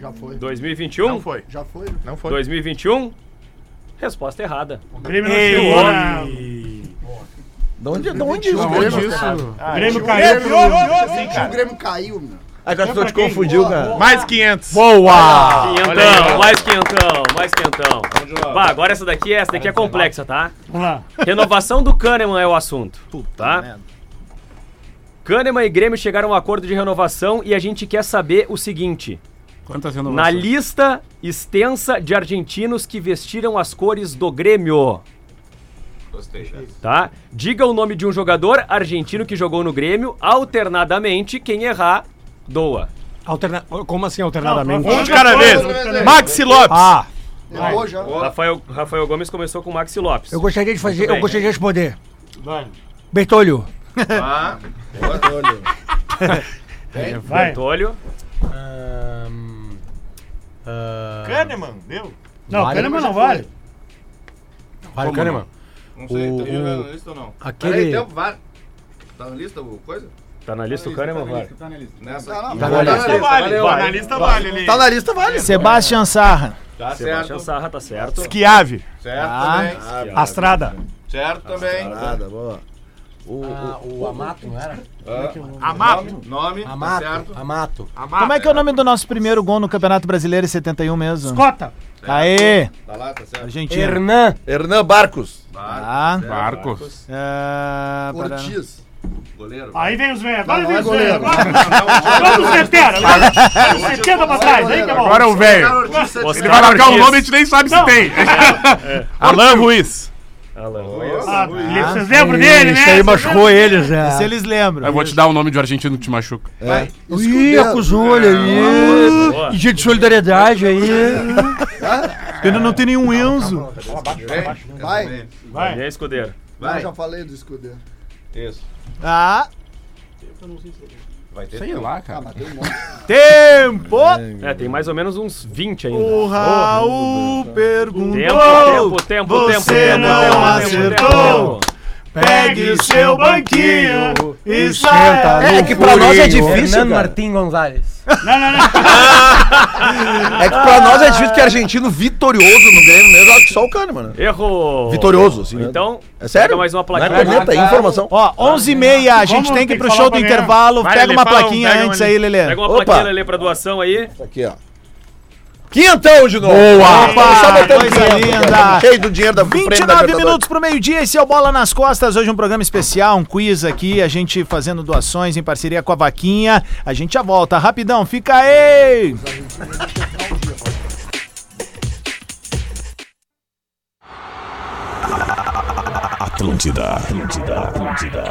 Já foi. 2021? Não foi. Já foi. Não foi. 2021? Resposta errada. O Grêmio não chegou. De onde, de onde isso? Onde Grêmio? isso? O Grêmio caiu. O Grêmio caiu, meu. Ah, tu te confundiu, cara. Mais 500. Boa! Quinhentão, mais quinhentão, mais quinhentão. Vá, agora essa daqui, essa daqui é complexa, tá? Vamos lá. Renovação do Kahneman é o assunto, tá? Kahneman e Grêmio chegaram a um acordo de renovação e a gente quer saber o seguinte. Quantas Na renovações? lista extensa de argentinos que vestiram as cores do Grêmio, Gostei, chefe. tá? Diga o nome de um jogador argentino que jogou no Grêmio, alternadamente, quem errar, doa. Alterna... Como assim alternadamente? Não, Um de cada vez. Maxi Lopes. Ah, Errou já. Rafael, Rafael Gomes começou com Maxi Lopes. eu gostaria de fazer, eu gostaria de responder. Vai. Bertolho. Ah, [LAUGHS] Vai. Bertolho. Ahn, ah, Kahneman, deu? Não, Vale. Kahneman não vale. Vale, Kahneman. não sei, O- tá jogando o- na lista ou não? Aquele- Peraí, tempo, vai. Tá na lista o coisa? Tá na lista o Kahneman. Nessa Não, aqui. não, Tá na lista. Vale, vai. Na lista vale ali. Tá na lista, vale. Sebastian Sarra. Tá Sebastião certo. Sarra, tá certo. Esquiave. Certo Ah. também. Astrada. Certo também. Nada, boa. Ah, o Amato, não era? Amato. Nome, tá Amato. certo. Amato. Como é que é o nome do nosso primeiro gol no Campeonato Brasileiro em 71 mesmo? Escota. Aê! Tá lá, tá certo. Argentina. Hernan. Hernan Barcos. Ah, Barcos. ah, para- Ortiz. Goleiro. Aí vem os velhos. Agora vem os é velhos. Agora os veteranos. Agora os 70 pra trás. Aí que é bom. Agora é o velho. Ele vai marcar o nome e a gente nem sabe se tem. Alan Ruiz. Alan Ruiz. Ah, Vocês lembram dele, né? Isso aí machucou eles, né? Se eles lembram. Eu vou te dar o nome de um argentino que te machuca. Ih, acusou, olha aí. Boa. E dia de solidariedade aí. Pena não tem nenhum Enzo. Vai. Vai. E aí, escudeiro? Não, já falei do escudeiro. Isso. Ah, Vai ter Sei lá, cara. Ah, mas tem um monte. [LAUGHS] tempo! É, tem mais ou menos uns 20 ainda. O Raul perguntou. Tempo, tempo, tempo, tempo, Você tempo, não tempo, acertou. tempo. Pegue o seu banquinho e Senta. É que pra nós é difícil, Hernan cara. Martim Gonzalez. Não, não, não. [LAUGHS] É que pra nós é difícil que argentino vitorioso no Grêmio mesmo, acho que só o Kahneman, né? Errou. Vitorioso, assim. Então, É sério? pega mais uma Não é plaquinha. corneta, é informação. Ó, 11h30, a gente Vamos tem que ir pro show do intervalo. Vai, Pega Lelê, uma um, plaquinha pega antes aí, Lelê. Pega uma Opa. plaquinha ali pra doação aí. Aqui, ó. Quinhentão de novo. Opa, Só botando coisa linda. Cheio do dinheiro da prêmio da 29 Libertadores. minutos pro meio-dia, esse é o Bola nas Costas. Hoje um programa especial, um quiz aqui, a gente fazendo doações em parceria com a Vaquinha. A gente já volta, rapidão, fica aí! Atlântida, Atlântida, Atlântida.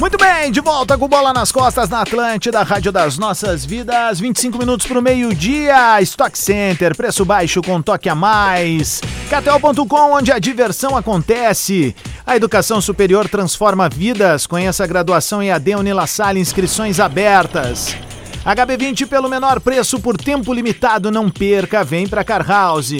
Muito bem, de volta com Bola nas Costas na Atlântida, Rádio das Nossas Vidas. 25 minutos pro meio-dia. Stock Center, preço baixo com toque a mais. KTO.com, onde a diversão acontece. A educação superior transforma vidas. Conheça a graduação em AD Unilassalle, inscrições abertas. HB20 pelo menor preço por tempo limitado, não perca, vem pra Car House.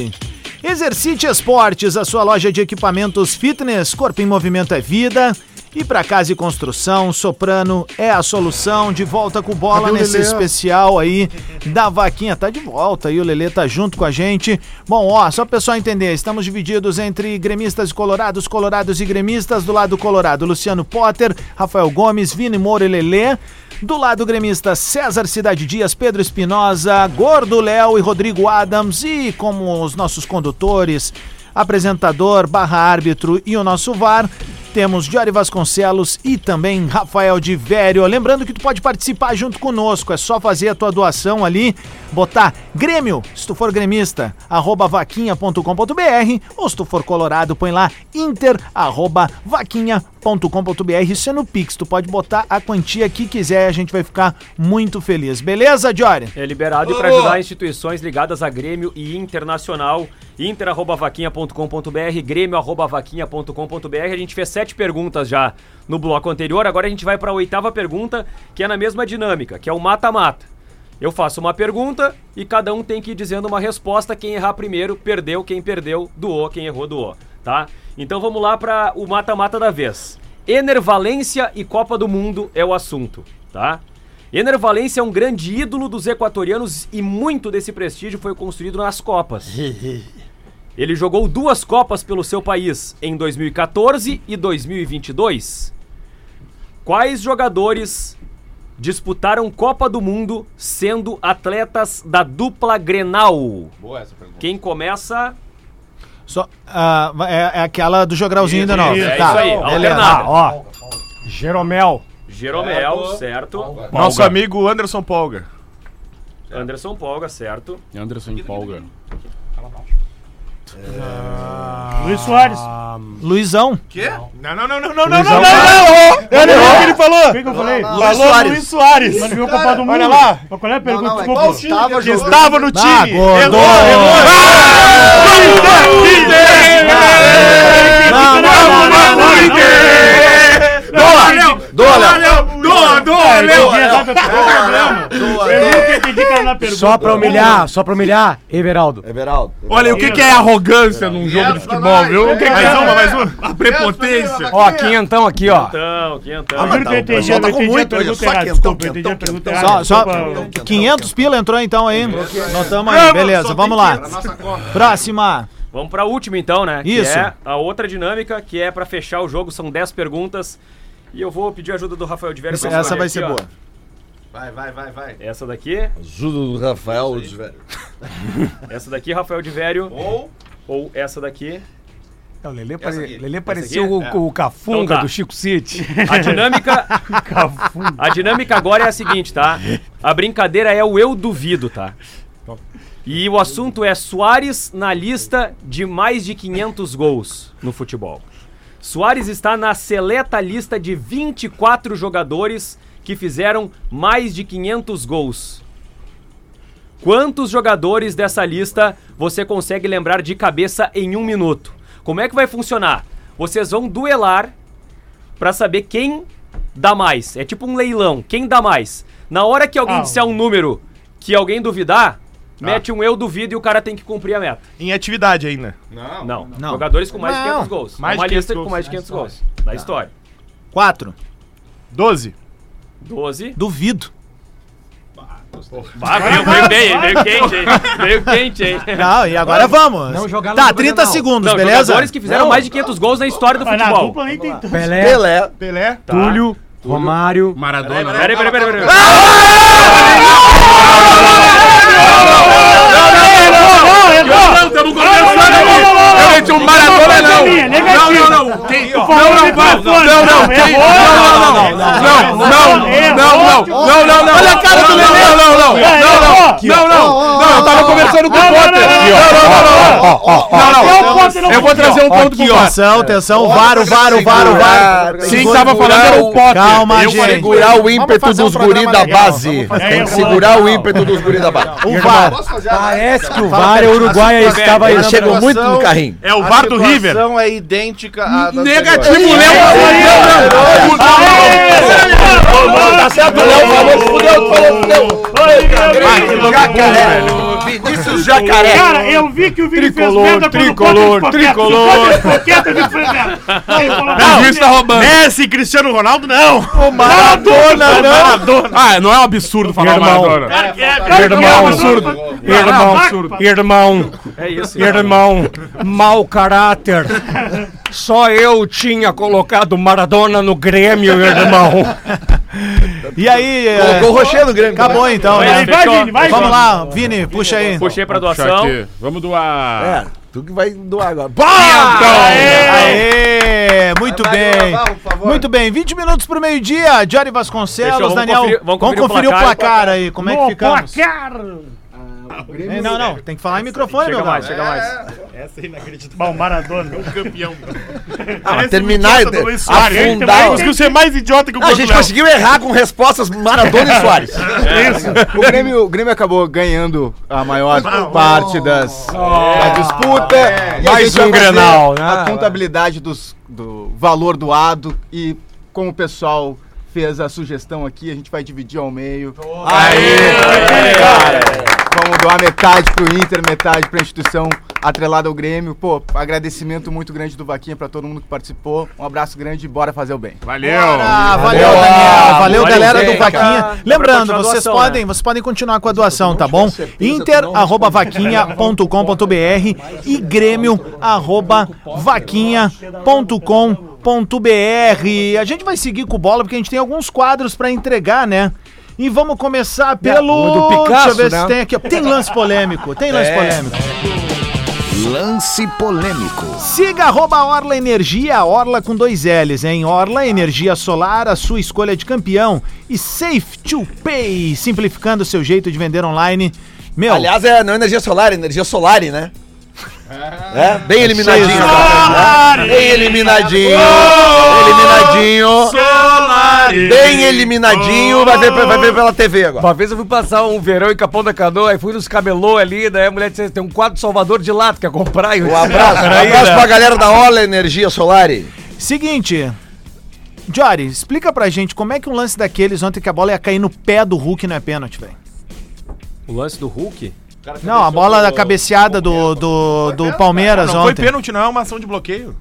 Exercite Esportes, a sua loja de equipamentos fitness, corpo em movimento é vida. E para casa e construção, Soprano é a solução. De volta com bola Cadê nesse especial aí da vaquinha. Tá de volta aí, o Lelê tá junto com a gente. Bom, ó, só o pessoal entender, estamos divididos entre gremistas e colorados, colorados e gremistas. Do lado colorado, Luciano Potter, Rafael Gomes, Vini Moura e Lelê. Do lado gremista, César Cidade Dias, Pedro Espinosa, Gordo Léo e Rodrigo Adams. E como os nossos condutores, apresentador, barra árbitro e o nosso VAR, temos Jory Vasconcelos e também Rafael de Vério. Lembrando que tu pode participar junto conosco, é só fazer a tua doação ali, botar Grêmio, se tu for gremista, arroba vaquinha.com.br, ou se tu for colorado, põe lá inter, arroba vaquinha.com.br, isso é no Pix, tu pode botar a quantia que quiser, a gente vai ficar muito feliz. Beleza, Jory? É liberado e para ajudar instituições ligadas a Grêmio e Internacional, inter.vaquinha.com.br, grêmio.vaquinha.com.br. A gente fez sete perguntas já no bloco anterior, agora a gente vai para a oitava pergunta, que é na mesma dinâmica, que é o mata-mata. Eu faço uma pergunta e cada um tem que ir dizendo uma resposta. Quem errar primeiro, perdeu. Quem perdeu, doou. Quem errou, doou. Tá? Então vamos lá para o mata-mata da vez. Enervalência e Copa do Mundo é o assunto, tá? Enervalência é um grande ídolo dos equatorianos e muito desse prestígio foi construído nas Copas. [LAUGHS] Ele jogou duas Copas pelo seu país em 2014 e 2022. Quais jogadores disputaram Copa do Mundo sendo atletas da dupla Grenal? Boa essa pergunta. Quem começa? Só, ah, é, é aquela do jogralzinho ainda não. isso, é tá, isso aí, alternada. Ó, Jeromel. Jeromel, certo. Nosso amigo Anderson Polga. Anderson Polga, certo. Anderson Polga. Luiz Soares. Luizão. Não, não, não, não, não, não, não, não, não. Eu não vi o que ele falou. O que, que eu falei? Luiz Falou Soares. Luiz Soares. Mas viu o Copa do Mundo. Olha lá. Mas qual é a Não, pergunta? não, é Desculpa. qual time que que jogando? estava no Ah, time. gordo. Errou, errou. Não, não, não, não, Doa! Doa, Léo! Doa, doa, Léo. Eu nunca entendi que era na pergunta. Só pra humilhar, só pra humilhar, Everaldo. Everaldo. Olha, o que, que é arrogância num jogo de futebol, viu? Mais uma, mais uma. A prepotência. Ó, quintão aqui, ó. Então, quentão. Eu juro que eu entendi, pessoal eu tá entendi a pergunta errada. Desculpa, eu entendi a quentão, pergunta quentão. errada. Só, só Desculpa. 500 pila entrou então aí. Notamos aí, beleza, vamos lá. Próxima. Vamos pra última então, né? Isso. Que é a outra dinâmica, que é pra fechar o jogo, são 10 perguntas. E eu vou pedir ajuda do Rafael de Velho. Essa, essa vai aqui, ser ó. boa. Vai, vai, vai, vai. Essa daqui, Ajuda do Rafael, de velho. [LAUGHS] essa daqui, Rafael de Velho. Ou Ou essa daqui. O Lelê, Essa pare... Lelê aqui? o, É. o Cafunga Então tá. do Chico City. A dinâmica. [LAUGHS] a dinâmica agora é a seguinte, tá? A brincadeira é o eu duvido, tá? E o assunto é Soares na lista de mais de 500 gols no futebol. Soares está na seleta lista de 24 jogadores que fizeram mais de 500 gols. Quantos jogadores dessa lista você consegue lembrar de cabeça em um minuto? Como é que vai funcionar? Vocês vão duelar pra saber quem dá mais. É tipo um leilão. Quem dá mais? Na hora que alguém Ah. disser um número que alguém duvidar, mete um eu duvido e o cara tem que cumprir a meta. Em atividade ainda. Não. Não. Não. Jogadores com mais de Não. 500 gols. Mais Uma de 500 lista gols. com mais de 500 gols. Da história. 4. 12. 12. Duvido. Ah, veio, veio bem, veio quente, hein? Veio quente, hein? Não, e agora vamos. Não jogar Tá, no 30 Grenal. segundos, Não, beleza? jogadores que fizeram mais de 500 gols na história do futebol. Pelé, Pelé. Pelé. Tá. Túlio, Romário. Maradona. Peraí, peraí, peraí. peraí. لا لا لا لا لا لا لا لا لا لا لا لا لا لا لا meti um Maradona, não. Não, não, não. Quem? Não, não, não, não, não. Quem? Não, não, não. Não, não, não, não, não, não, não. Olha a cara do Lelê. Não, não, não. Não, não. Não, não. Não, eu tava conversando com o Potter. Não, não, não, não. Eu vou trazer um ponto pro Potter. Atenção, atenção, varo, varo, varo, varo. Quem tava falando era o Potter. Calma, Eu gente. segurar o ímpeto um dos guri programa da base. Tem um que segurar o ímpeto dos guri da base. O VAR. Parece que o VAR é Uruguai aí estava aí. Chegam muito no carrinho. É o VAR do River. A situação é idêntica à da Negativo, anterior. Léo. Tá certo, Léo falou, fudeu, falou, fudeu. Jacaré. Vinícius Jacaré. Cara, eu vi que o Vini Tricolor, fez merda tricolor, quando tricolor. Potter ficou quieto. eu vi que foi merda. Aí ele falou, O juiz tá roubando. Messi, Cristiano Ronaldo, não. O Maradona, não. Maradona. Ah, não é um absurdo falar Irmão. Maradona. Cara, que é- cara, que é Irmão, absurdo. Irmão, absurdo. irmão, É isso. irmão, mau caráter. Só eu tinha colocado Maradona no Grêmio, irmão. E aí, é, Colocou o Rocher no Grêmio. acabou então, Vai, né? Vai, Vini, vai, Vamos Vini. lá, Vini, puxa aí. Puxei pra Puxa doação. aqui. Vamos doar. É, tu que vai doar agora. Aê, muito bem. gravar, por favor. Muito bem, 20 minutos pro meio-dia. Jory Vasconcelos, Fechou, vamos Daniel. conferir- vamos vamos conferir o conferir o placar. placar aí, como é que ficamos. placar. Ei, Não, não, tem que falar em microfone, Chega meu mais, gato. chega mais. Bom, Maradona. Campeão. Ah, mas terminar, Luiz Soares. afundar. Conseguiu ser mais idiota que o A gente conseguiu errar com respostas Maradona e Soares. O Grêmio, o Grêmio acabou ganhando a maior parte das, da disputa. A Mais um Grenal, né? A contabilidade dos, do valor doado e como o pessoal fez a sugestão aqui, a gente vai dividir ao meio. Aí, cara, vamos doar metade pro Inter, metade pra instituição atrelada ao Grêmio. Pô, agradecimento muito grande do Vaquinha pra todo mundo que participou. Um abraço grande e bora fazer o bem. Valeu. Ah, valeu, Valeu, Daniel. Valeu, valeu, galera do gente. Vaquinha. Pra Lembrando, vocês doação, podem, né? vocês podem continuar com a doação, tá bom? certeza, tu Inter não arroba vaquinha.com.br e Grêmio vaquinha.com.br. A gente vai seguir com bola porque a gente tem alguns quadros pra entregar, né? E vamos começar pelo. o do Picasso, Deixa eu ver né? se tem aqui. Tem lance polêmico. Tem [LAUGHS] lance polêmico. Lance polêmico. Siga arroba Orla Energia, Orla com dois L's, hein? Orla Energia Solar, a sua escolha de campeão. E Safe to Pay, simplificando o seu jeito de vender online. Meu, Aliás, é não é energia solar, é energia solari, né? É, bem eliminadinho. cara. Bem eliminadinho. Eliminadinho. Bem eliminadinho. Vai ver, vai ver pela TV agora. Uma vez eu fui passar um verão em Capão da Canoa, aí fui nos camelô ali, daí a mulher disse, tem um quadro Salvador de lata, quer comprar? E eu Um abraço, "Ah, um abraço né?" pra galera da Ola Energia Solari. Seguinte. Jory, explica pra gente como é que um lance daqueles ontem que a bola ia cair no pé do Hulk não é pênalti, velho. O lance do Hulk? Não, a bola da cabeceada do, do, do Palmeiras Não foi ontem. pênalti, não é uma ação de bloqueio.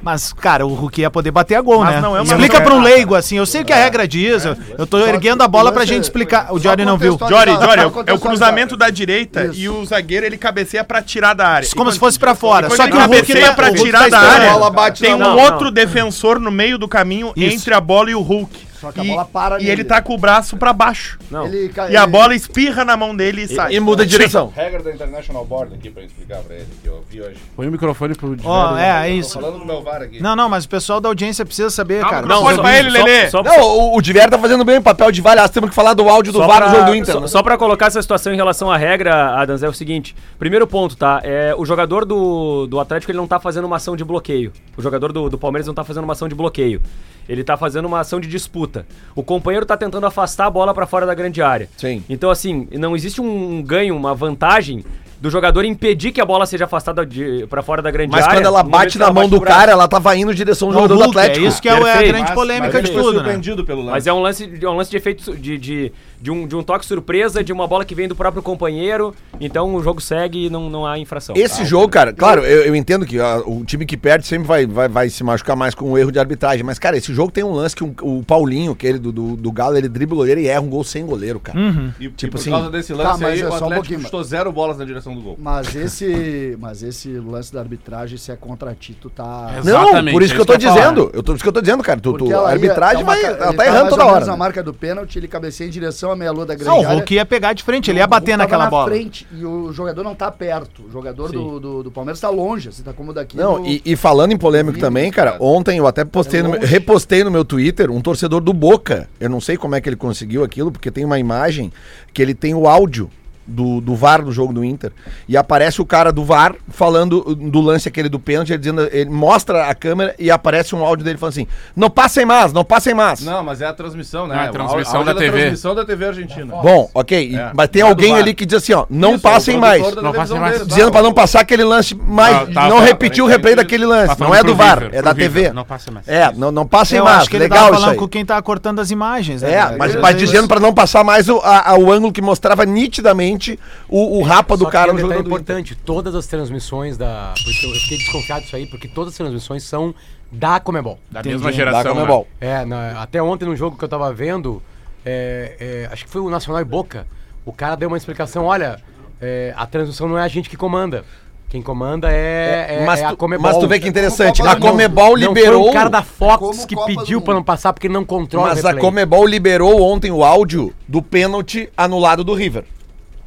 Mas, cara, o Hulk ia poder bater a gol, Mas né? não é uma Explica pra um leigo, assim. Eu sei que a regra diz. eu- Eu tô erguendo a bola pra gente explicar. O Jory não viu. Jory, Jory, é o- é o cruzamento da direita Isso. e o zagueiro ele cabeceia pra tirar da área. Como E se fosse pra fora. Só que o Hulk cabeceia tá- pra o tirar da área, A bola bate tem um Não, outro não. defensor no meio do caminho entre a bola e o Hulk. Só que a E- bola para E nele. ele tá com o braço pra baixo. Não. Ele E a ele- bola espirra na mão dele e sai. E muda de direção. Regra da International Board aqui pra explicar pra ele, que eu vi hoje. Põe o microfone pro Ó, é, é isso. Falando do meu VAR aqui. Não, não, mas o pessoal da audiência precisa saber, cara. não, Pode só- pra ele, só- Lelê. Só, Não, o, o Diver tá fazendo bem o papel de várias. Temos que falar do áudio do Só VAR no jogo do Inter. Só, né? só pra colocar essa situação em relação à regra, Adams, é o seguinte. Primeiro ponto, tá? É, o jogador do, do Atlético ele não tá fazendo uma ação de bloqueio. O jogador do, do Palmeiras não tá fazendo uma ação de bloqueio. Ele tá fazendo uma ação de disputa. O companheiro tá tentando afastar a bola pra fora da grande área. Sim. Então, assim, não existe um ganho, uma vantagem do jogador impedir que a bola seja afastada pra fora da grande Mas área. quando ela bate na ela mão bate do braço. cara, ela tava indo em direção ao jogador do Hulk, Atlético. é isso que é, o- é a grande polêmica Mas de tudo, né? surpreendido pelo lance. Mas é um lance, é um lance de efeito de, de, de, um, de um toque surpresa, de uma bola que vem do próprio companheiro. Então o jogo segue e não, não há infração. Esse jogo, cara, claro, eu, eu entendo que ah, o time que perde sempre vai, vai, vai se machucar mais com o erro de arbitragem. Mas, cara, esse jogo tem um lance que um- o Paulinho, aquele do, do, do Galo, ele dribla o goleiro e erra um gol sem goleiro, cara. E, Tipo e por assim- causa desse Tá, lance mas aí, é o só um Atlético pouquinho. chutou zero bolas na direção do gol. Mas [LAUGHS] esse, mas esse lance da arbitragem, se é contra ti, tu tá... Não, Exatamente, por isso é que eu isso tô que eu falar. dizendo. Eu tô, por isso que eu tô dizendo, cara. Tu, tu- a ia- arbitragem é vai. Ela tá tá errando toda hora. Na né? marca do pênalti, ele cabeceia em direção à meia-lua da grande Não, o. Hulk ia pegar de frente, ele ia bater Hulk tava naquela na bola. frente e o jogador não tá perto. O jogador do, do, do Palmeiras tá longe, assim, tá como daqui. Não, no- e, e falando em polêmico Sim, também, cara, ontem eu até postei no, meu- longe. repostei no meu Twitter um torcedor do Boca. Eu não sei como é que ele conseguiu aquilo, porque tem uma imagem que ele tem o áudio do, do VAR do jogo do Inter. E aparece o cara do VAR falando do lance aquele do pênalti, ele dizendo, ele mostra a câmera e aparece um áudio dele falando assim: não passem mais, não passem mais. Não, mas é a transmissão, né? Não, é a transmissão da TV. transmissão da TV Argentina. Bom, ok, É. mas tem É alguém ali que diz assim, ó, não Isso, passem o mais. Não passem mais. dele, tá? Dizendo pra não passar aquele lance mais. Ah, tá, não tá, repetir o tá, replay tá, daquele Tá lance. falando Não é do VAR, River, é da TV. Não passa mais. É, não, não passem Eu mais. acho que ele Legal isso falando aí. com quem tava cortando as imagens, né? É, mas, Ele- mas dizendo pra não passar mais o, a- a- o ângulo que mostrava nitidamente o, o rapa do Só cara no jogo do Inter. importante, todas as transmissões da... Porque eu fiquei desconfiado disso aí, porque todas as transmissões são da Comebol. Da Entendi. mesma Da geração. né? Comebol. É, na- até ontem no jogo que eu tava vendo, é, é, acho que foi o Nacional e Boca, o cara deu uma explicação, olha, é, a transmissão não é a gente que comanda. Quem comanda é, é, mas, é a tu, Comebol. mas tu vê que interessante, a do. Comebol Não liberou. foi o cara da Fox Como que Copa do pediu pra não passar porque não controla Mas o a. Comebol liberou ontem o áudio do pênalti anulado do River.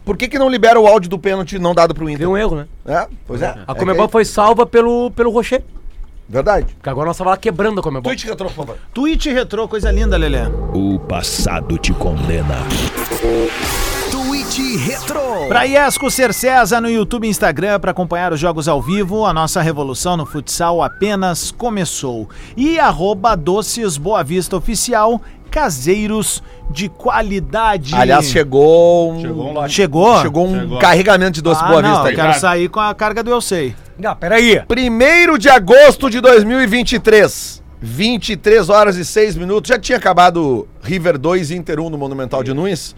Por que, que não libera o áudio do pênalti não dado pro Inter? Deu um erro, né? É, pois é. A É Comebol que- foi salva pelo, pelo Rocher. Verdade. Porque agora nós tava lá quebrando a Comebol. Tweet retrô, por favor. Twitch retrô, coisa linda, Lelê. O passado te condena. Twitch Retro. Pra Iesco Ser César no YouTube e Instagram para acompanhar os jogos ao vivo, a nossa revolução no futsal apenas começou. E arroba Doces Boa Vista Oficial, caseiros de qualidade. Aliás, chegou um. Chegou um lote. Chegou? Chegou um Chegou. carregamento de doce Ah, Boa não, Vista eu quero sair com a carga do Eu Sei. Não, peraí. 1 de agosto de 2023. 23 horas e 6 minutos. Já tinha acabado River 2 e Inter 1 no Monumental de Nunes.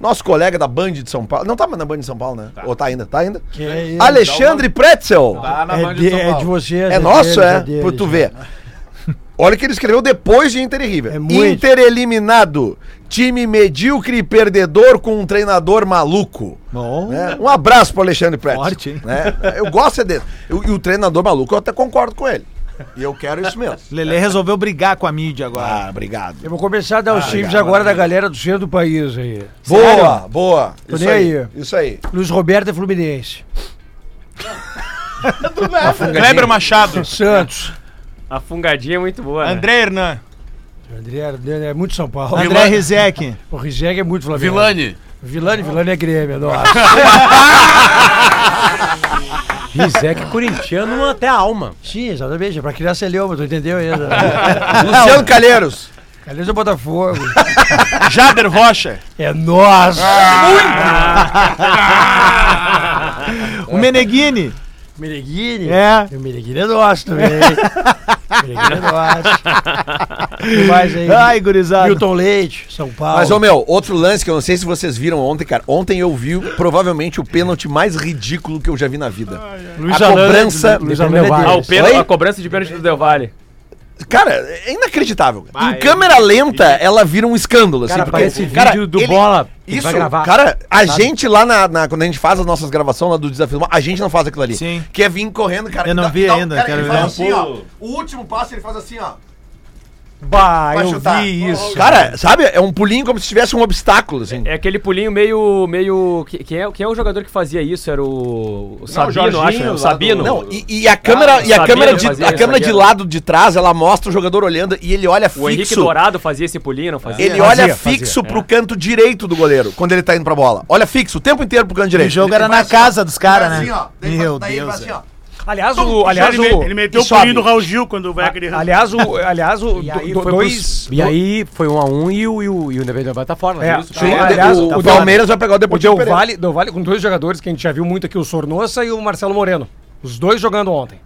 Nosso colega da Band de São Paulo. Não tá mais na Band de São Paulo, né? Ou tá ainda? Tá ainda? é Alexandre Pretzel. Tá na É Band de, de São é Paulo. de vocês. É nosso, deles, é? deles, Pra tu ver. Olha o que ele escreveu depois de Inter e River. É muito. Inter eliminado. Time medíocre e perdedor com um treinador maluco. Bom. né? Um abraço pro Alexandre Pretzel. Forte, hein? né? Eu gosto é dele. E o treinador maluco, eu até concordo com ele. E eu quero isso mesmo. [LAUGHS] Lelê resolveu brigar com a mídia agora. Ah, obrigado. Eu vou começar a dar os times agora da galera do centro do país aí. Boa, boa. Tô Isso aí. aí. Isso aí. Luiz Roberto é Fluminense. [LAUGHS] Kleber Machado. [LAUGHS] Santos. A fungadinha é muito boa, né? André Hernan. André André é muito São Paulo. André Rizek. O Rizek é muito Flamengo. Vilani. Vilani, Vilani é Grêmio, nossa. Rizek é corintiano até a alma. Sim, exatamente. Pra criar celeuma, tu entendeu ainda? [LAUGHS] Luciano Calheiros. Calheiros do Botafogo. [LAUGHS] Jader Rocha. É nós. O Meneghini. Meneghini? É. O Meneghini é nosso também. [LAUGHS] Nosso. Quem mais aí? Ai, gurizada. Milton Leite, São Paulo. Mas, ô meu, outro lance que eu não sei se vocês viram ontem, cara. Ontem eu vi provavelmente o pênalti mais ridículo que eu já vi na vida. Luiz a Alan, cobrança. Luiz Alan é Ah, o deles. pênalti- Oi? a cobrança de pênalti do Del Valle. Cara, é inacreditável. Ah, em eu câmera lenta, ela vira um escândalo, Cara, assim. parece cara, vídeo do ele- Bola. que Isso, vai gravar. cara, a sabe? gente lá na, na- Quando a gente faz as nossas gravações lá do Desafio, a gente não faz aquilo ali. Sim. Quer vir correndo, cara. Eu não Dá- vi dá- ainda, cara, quero ele ver. faz assim, ó. O último passo ele faz assim, ó. Bah, Vai eu chutar. vi isso. Cara, sabe? É um pulinho como se tivesse um obstáculo, assim. É aquele pulinho meio. meio que- quem, é, quem é o jogador que fazia isso? Era o. o Sabino, Jorginho, acho. né? O Sabino. Não, e, e a câmera, Ah, e a Sabino câmera, de, fazia a câmera de lado de trás, ela mostra o jogador olhando e ele olha o Henrique fixo. Dourado fazia esse pulinho, não fazia? Ele Fazia, olha fazia. fixo pro canto direito do goleiro quando ele tá indo pra bola. Olha fixo, o tempo inteiro pro canto direito. O jogo Ele era na assim, casa dos caras, né? assim, ó. Daí Meu daí ele Deus. assim, ó. Aliás, o, aliás, Ele, o, ele meteu o pulinho do Raul Gil quando vai aquele aliás, o, aliás, o, E aí, do- foi dois, pros- e aí foi um a um e o, e o, e o Independente vai tá fora. É, Isso. sim, O- aliás, o, o Palmeiras vai pegar o O Deportivo Del Pereira. Valle, Del Valle com dois jogadores que a gente já viu muito aqui, o Sornossa e o Marcelo Moreno. Os dois jogando ontem.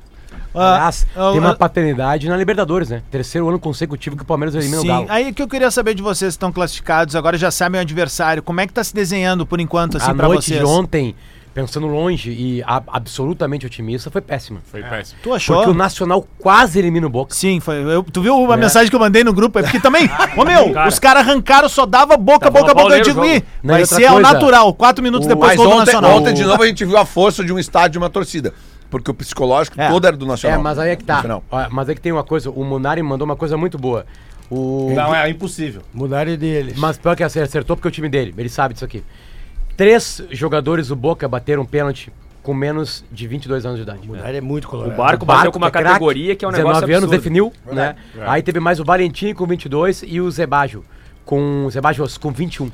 Aliás, Ah, tem uma ah, paternidade na Libertadores, né? Terceiro ano consecutivo que o Palmeiras elimina o Sim, Galo. aí que eu queria saber de vocês que estão classificados, agora já sabem o adversário. Como é que tá se desenhando por enquanto, assim, a pra noite vocês? de ontem, pensando longe e a- absolutamente otimista, foi péssima. Foi péssimo. Tu achou? Porque o Nacional quase elimina o Boca. Sim, foi. eu- tu viu a É. mensagem que eu mandei no grupo? É porque também, ô meu, cara. os caras arrancaram, só dava boca, Tava boca, boca. Eu digo, ih, vai e ser ao natural. Quatro minutos o- depois gol do Nacional. ontem, de novo, a gente viu a força de um estádio e de uma torcida. Porque o psicológico É. todo era do É, Nacional. mas aí é que tá. Mas é que tem uma coisa, o Munari mandou uma coisa muito boa. O... Não, é impossível. Mudaram deles. Mas pior que acer- acertou porque é o time dele, ele sabe disso aqui. Três jogadores do Boca bateram pênalti com menos de 22 anos de idade. Mudaram é muito O colorado. Barco O bateu com uma que é categoria que é um negócio 19 anos definiu, né? Aí teve mais o Valentim com 22 e o Zebajo com o Zebajo com 21.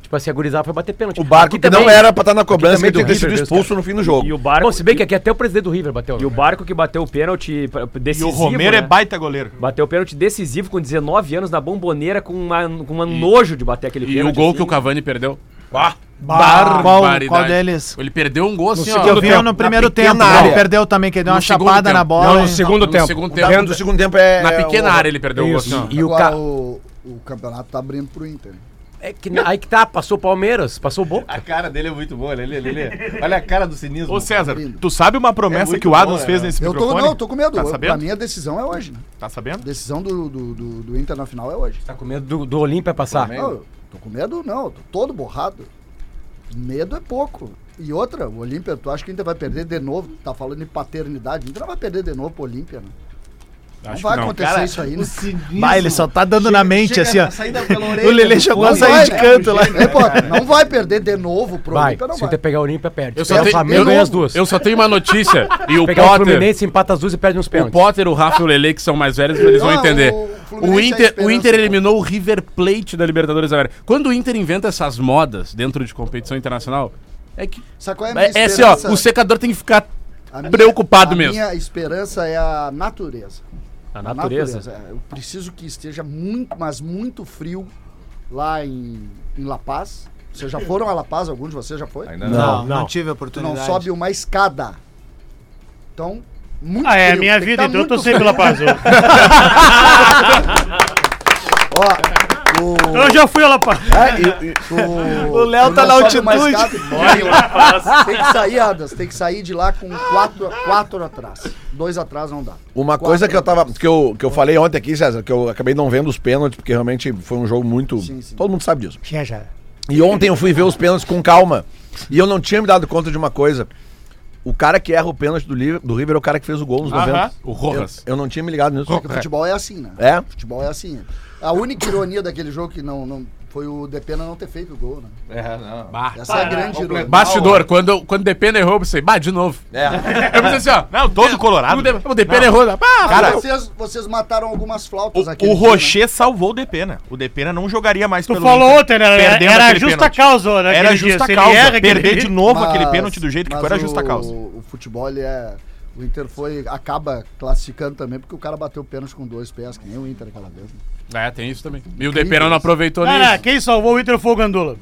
Tipo assim, a gurizada foi bater pênalti. O barco Aqui que não também- era pra estar na cobrança, também que tinha do que ter sido expulso no fim do jogo. E o Barco, Bom, se bem que aqui até o presidente do River bateu. e o Barco que bateu o pênalti pra- E decisivo, o Romero é né? baita goleiro. Bateu o pênalti decisivo com 19 anos na bomboneira com, uma, com um nojo de bater aquele E pênalti. o gol assim. que o Cavani perdeu. Qual, Barbaridade. qual deles? Ele perdeu um gol assim, ó. Que eu vi no primeiro tempo. Ele perdeu também, que ele deu No uma chapada na bola. Não, no segundo tempo. segundo O tempo. segundo tempo é. Na é pequena o- área ele perdeu o gol assim. E o o, o campeonato tá abrindo pro Inter. É que, aí que tá, passou o Palmeiras, passou o Boca. A cara dele é muito boa, Lelê, Lelê. Olha a cara do cinismo. Ô César, Abrindo. tu sabe uma promessa muito que o Adams bom, fez né? nesse Eu tô, microfone? não, eu tô com medo. Tá Eu- sabendo? pra mim a decisão é hoje, né? Tá sabendo? A decisão do, do, do, do Inter na final é hoje. Tá com medo do, do Olímpia passar. Não, eu tô com medo, não. Eu tô todo borrado. Medo é pouco. E outra, o Olímpia, tu acha que o Inter vai perder de novo? Tá falando em paternidade. O não vai perder de novo pro Olímpia, né? Não Acho vai que não. acontecer Cara, isso aí, o né? Bah, ele só tá dando na mente, chega assim, ó. a sair da- pela orelha, O Lelê do chegou a sair vai, de canto lá. É, pô, não vai perder de novo pro Vai, Olímpia, não se o vai. Inter pegar o Olímpia, perde. Eu Se só o tenho- Flamengo, ganha não- as duas. Eu só tenho uma notícia. e o pegar o Potter. Fluminense, empata as duas e perde O pênaltis. Potter, o Rafa e o Lele, que são mais velhos, eles vão Não, entender. o O, é a Inter, o Inter eliminou o River Plate da Libertadores agora. Quando o Inter inventa essas modas dentro de competição internacional, é que. Sabe qual é a minha É, é assim, ó, esperança? o secador tem que ficar A minha- preocupado a mesmo. minha esperança é a natureza. A natureza. é. Eu preciso que esteja muito, mas muito frio lá em, em La Paz. Vocês já foram a La Paz? Algum de vocês já foi? Ainda Não, não. não, tive a Tu oportunidade. não sobe uma escada. Então, muito Ah, é a frio, minha tem vida, tá então eu tô sempre lá paz. Eu, [LAUGHS] Ó, o... eu já fui lá paz. O, O Léo tá na altitude. Tem que sair, Adas, tem que sair de lá com quatro, quatro atrás. Dois atrás não dá. Uma coisa que eu tava. Que eu, que eu falei ontem aqui, César, que eu acabei não vendo os pênaltis, porque realmente foi um jogo muito. Sim, sim. Todo mundo sabe disso. Tinha já. E ontem eu fui ver os pênaltis com calma. E eu não tinha me dado conta de uma coisa. O cara que erra o pênalti do, Liver- do River é o cara que fez o gol nos 90. O Rojas. Eu, eu não tinha me ligado nisso. Porque futebol é assim, né? É? Futebol é assim. A única ironia daquele jogo que não, não foi o Depena não ter feito o gol, né? É, não. Bah. Essa é a grande ironia. Bastidor, quando, quando o Depena errou, eu pensei, bah, de novo. É. [LAUGHS] Eu pensei assim, ó. Não, todo colorado. O De- o Depena errou. Bah, Cara, vocês, vocês mataram algumas O, flautas o aquele dia, né? Rocher salvou o Depena. O Depena não jogaria mais Tu pelo falou Inter, ontem, né? Era aquele justa pênalti. causa, né? Era aquele dia. justa ele causa. erra aquele Perder dia- de novo aquele Mas- pênalti do jeito que foi era o- justa causa. O futebol, ele é... O Inter foi... Acaba classificando também, porque o cara bateu o pênalti com dois pés, que nem o Inter aquela vez. Né? É, tem isso também. E o Depena não aproveitou nisso. não, quem salvou o Inter foi o Gandula.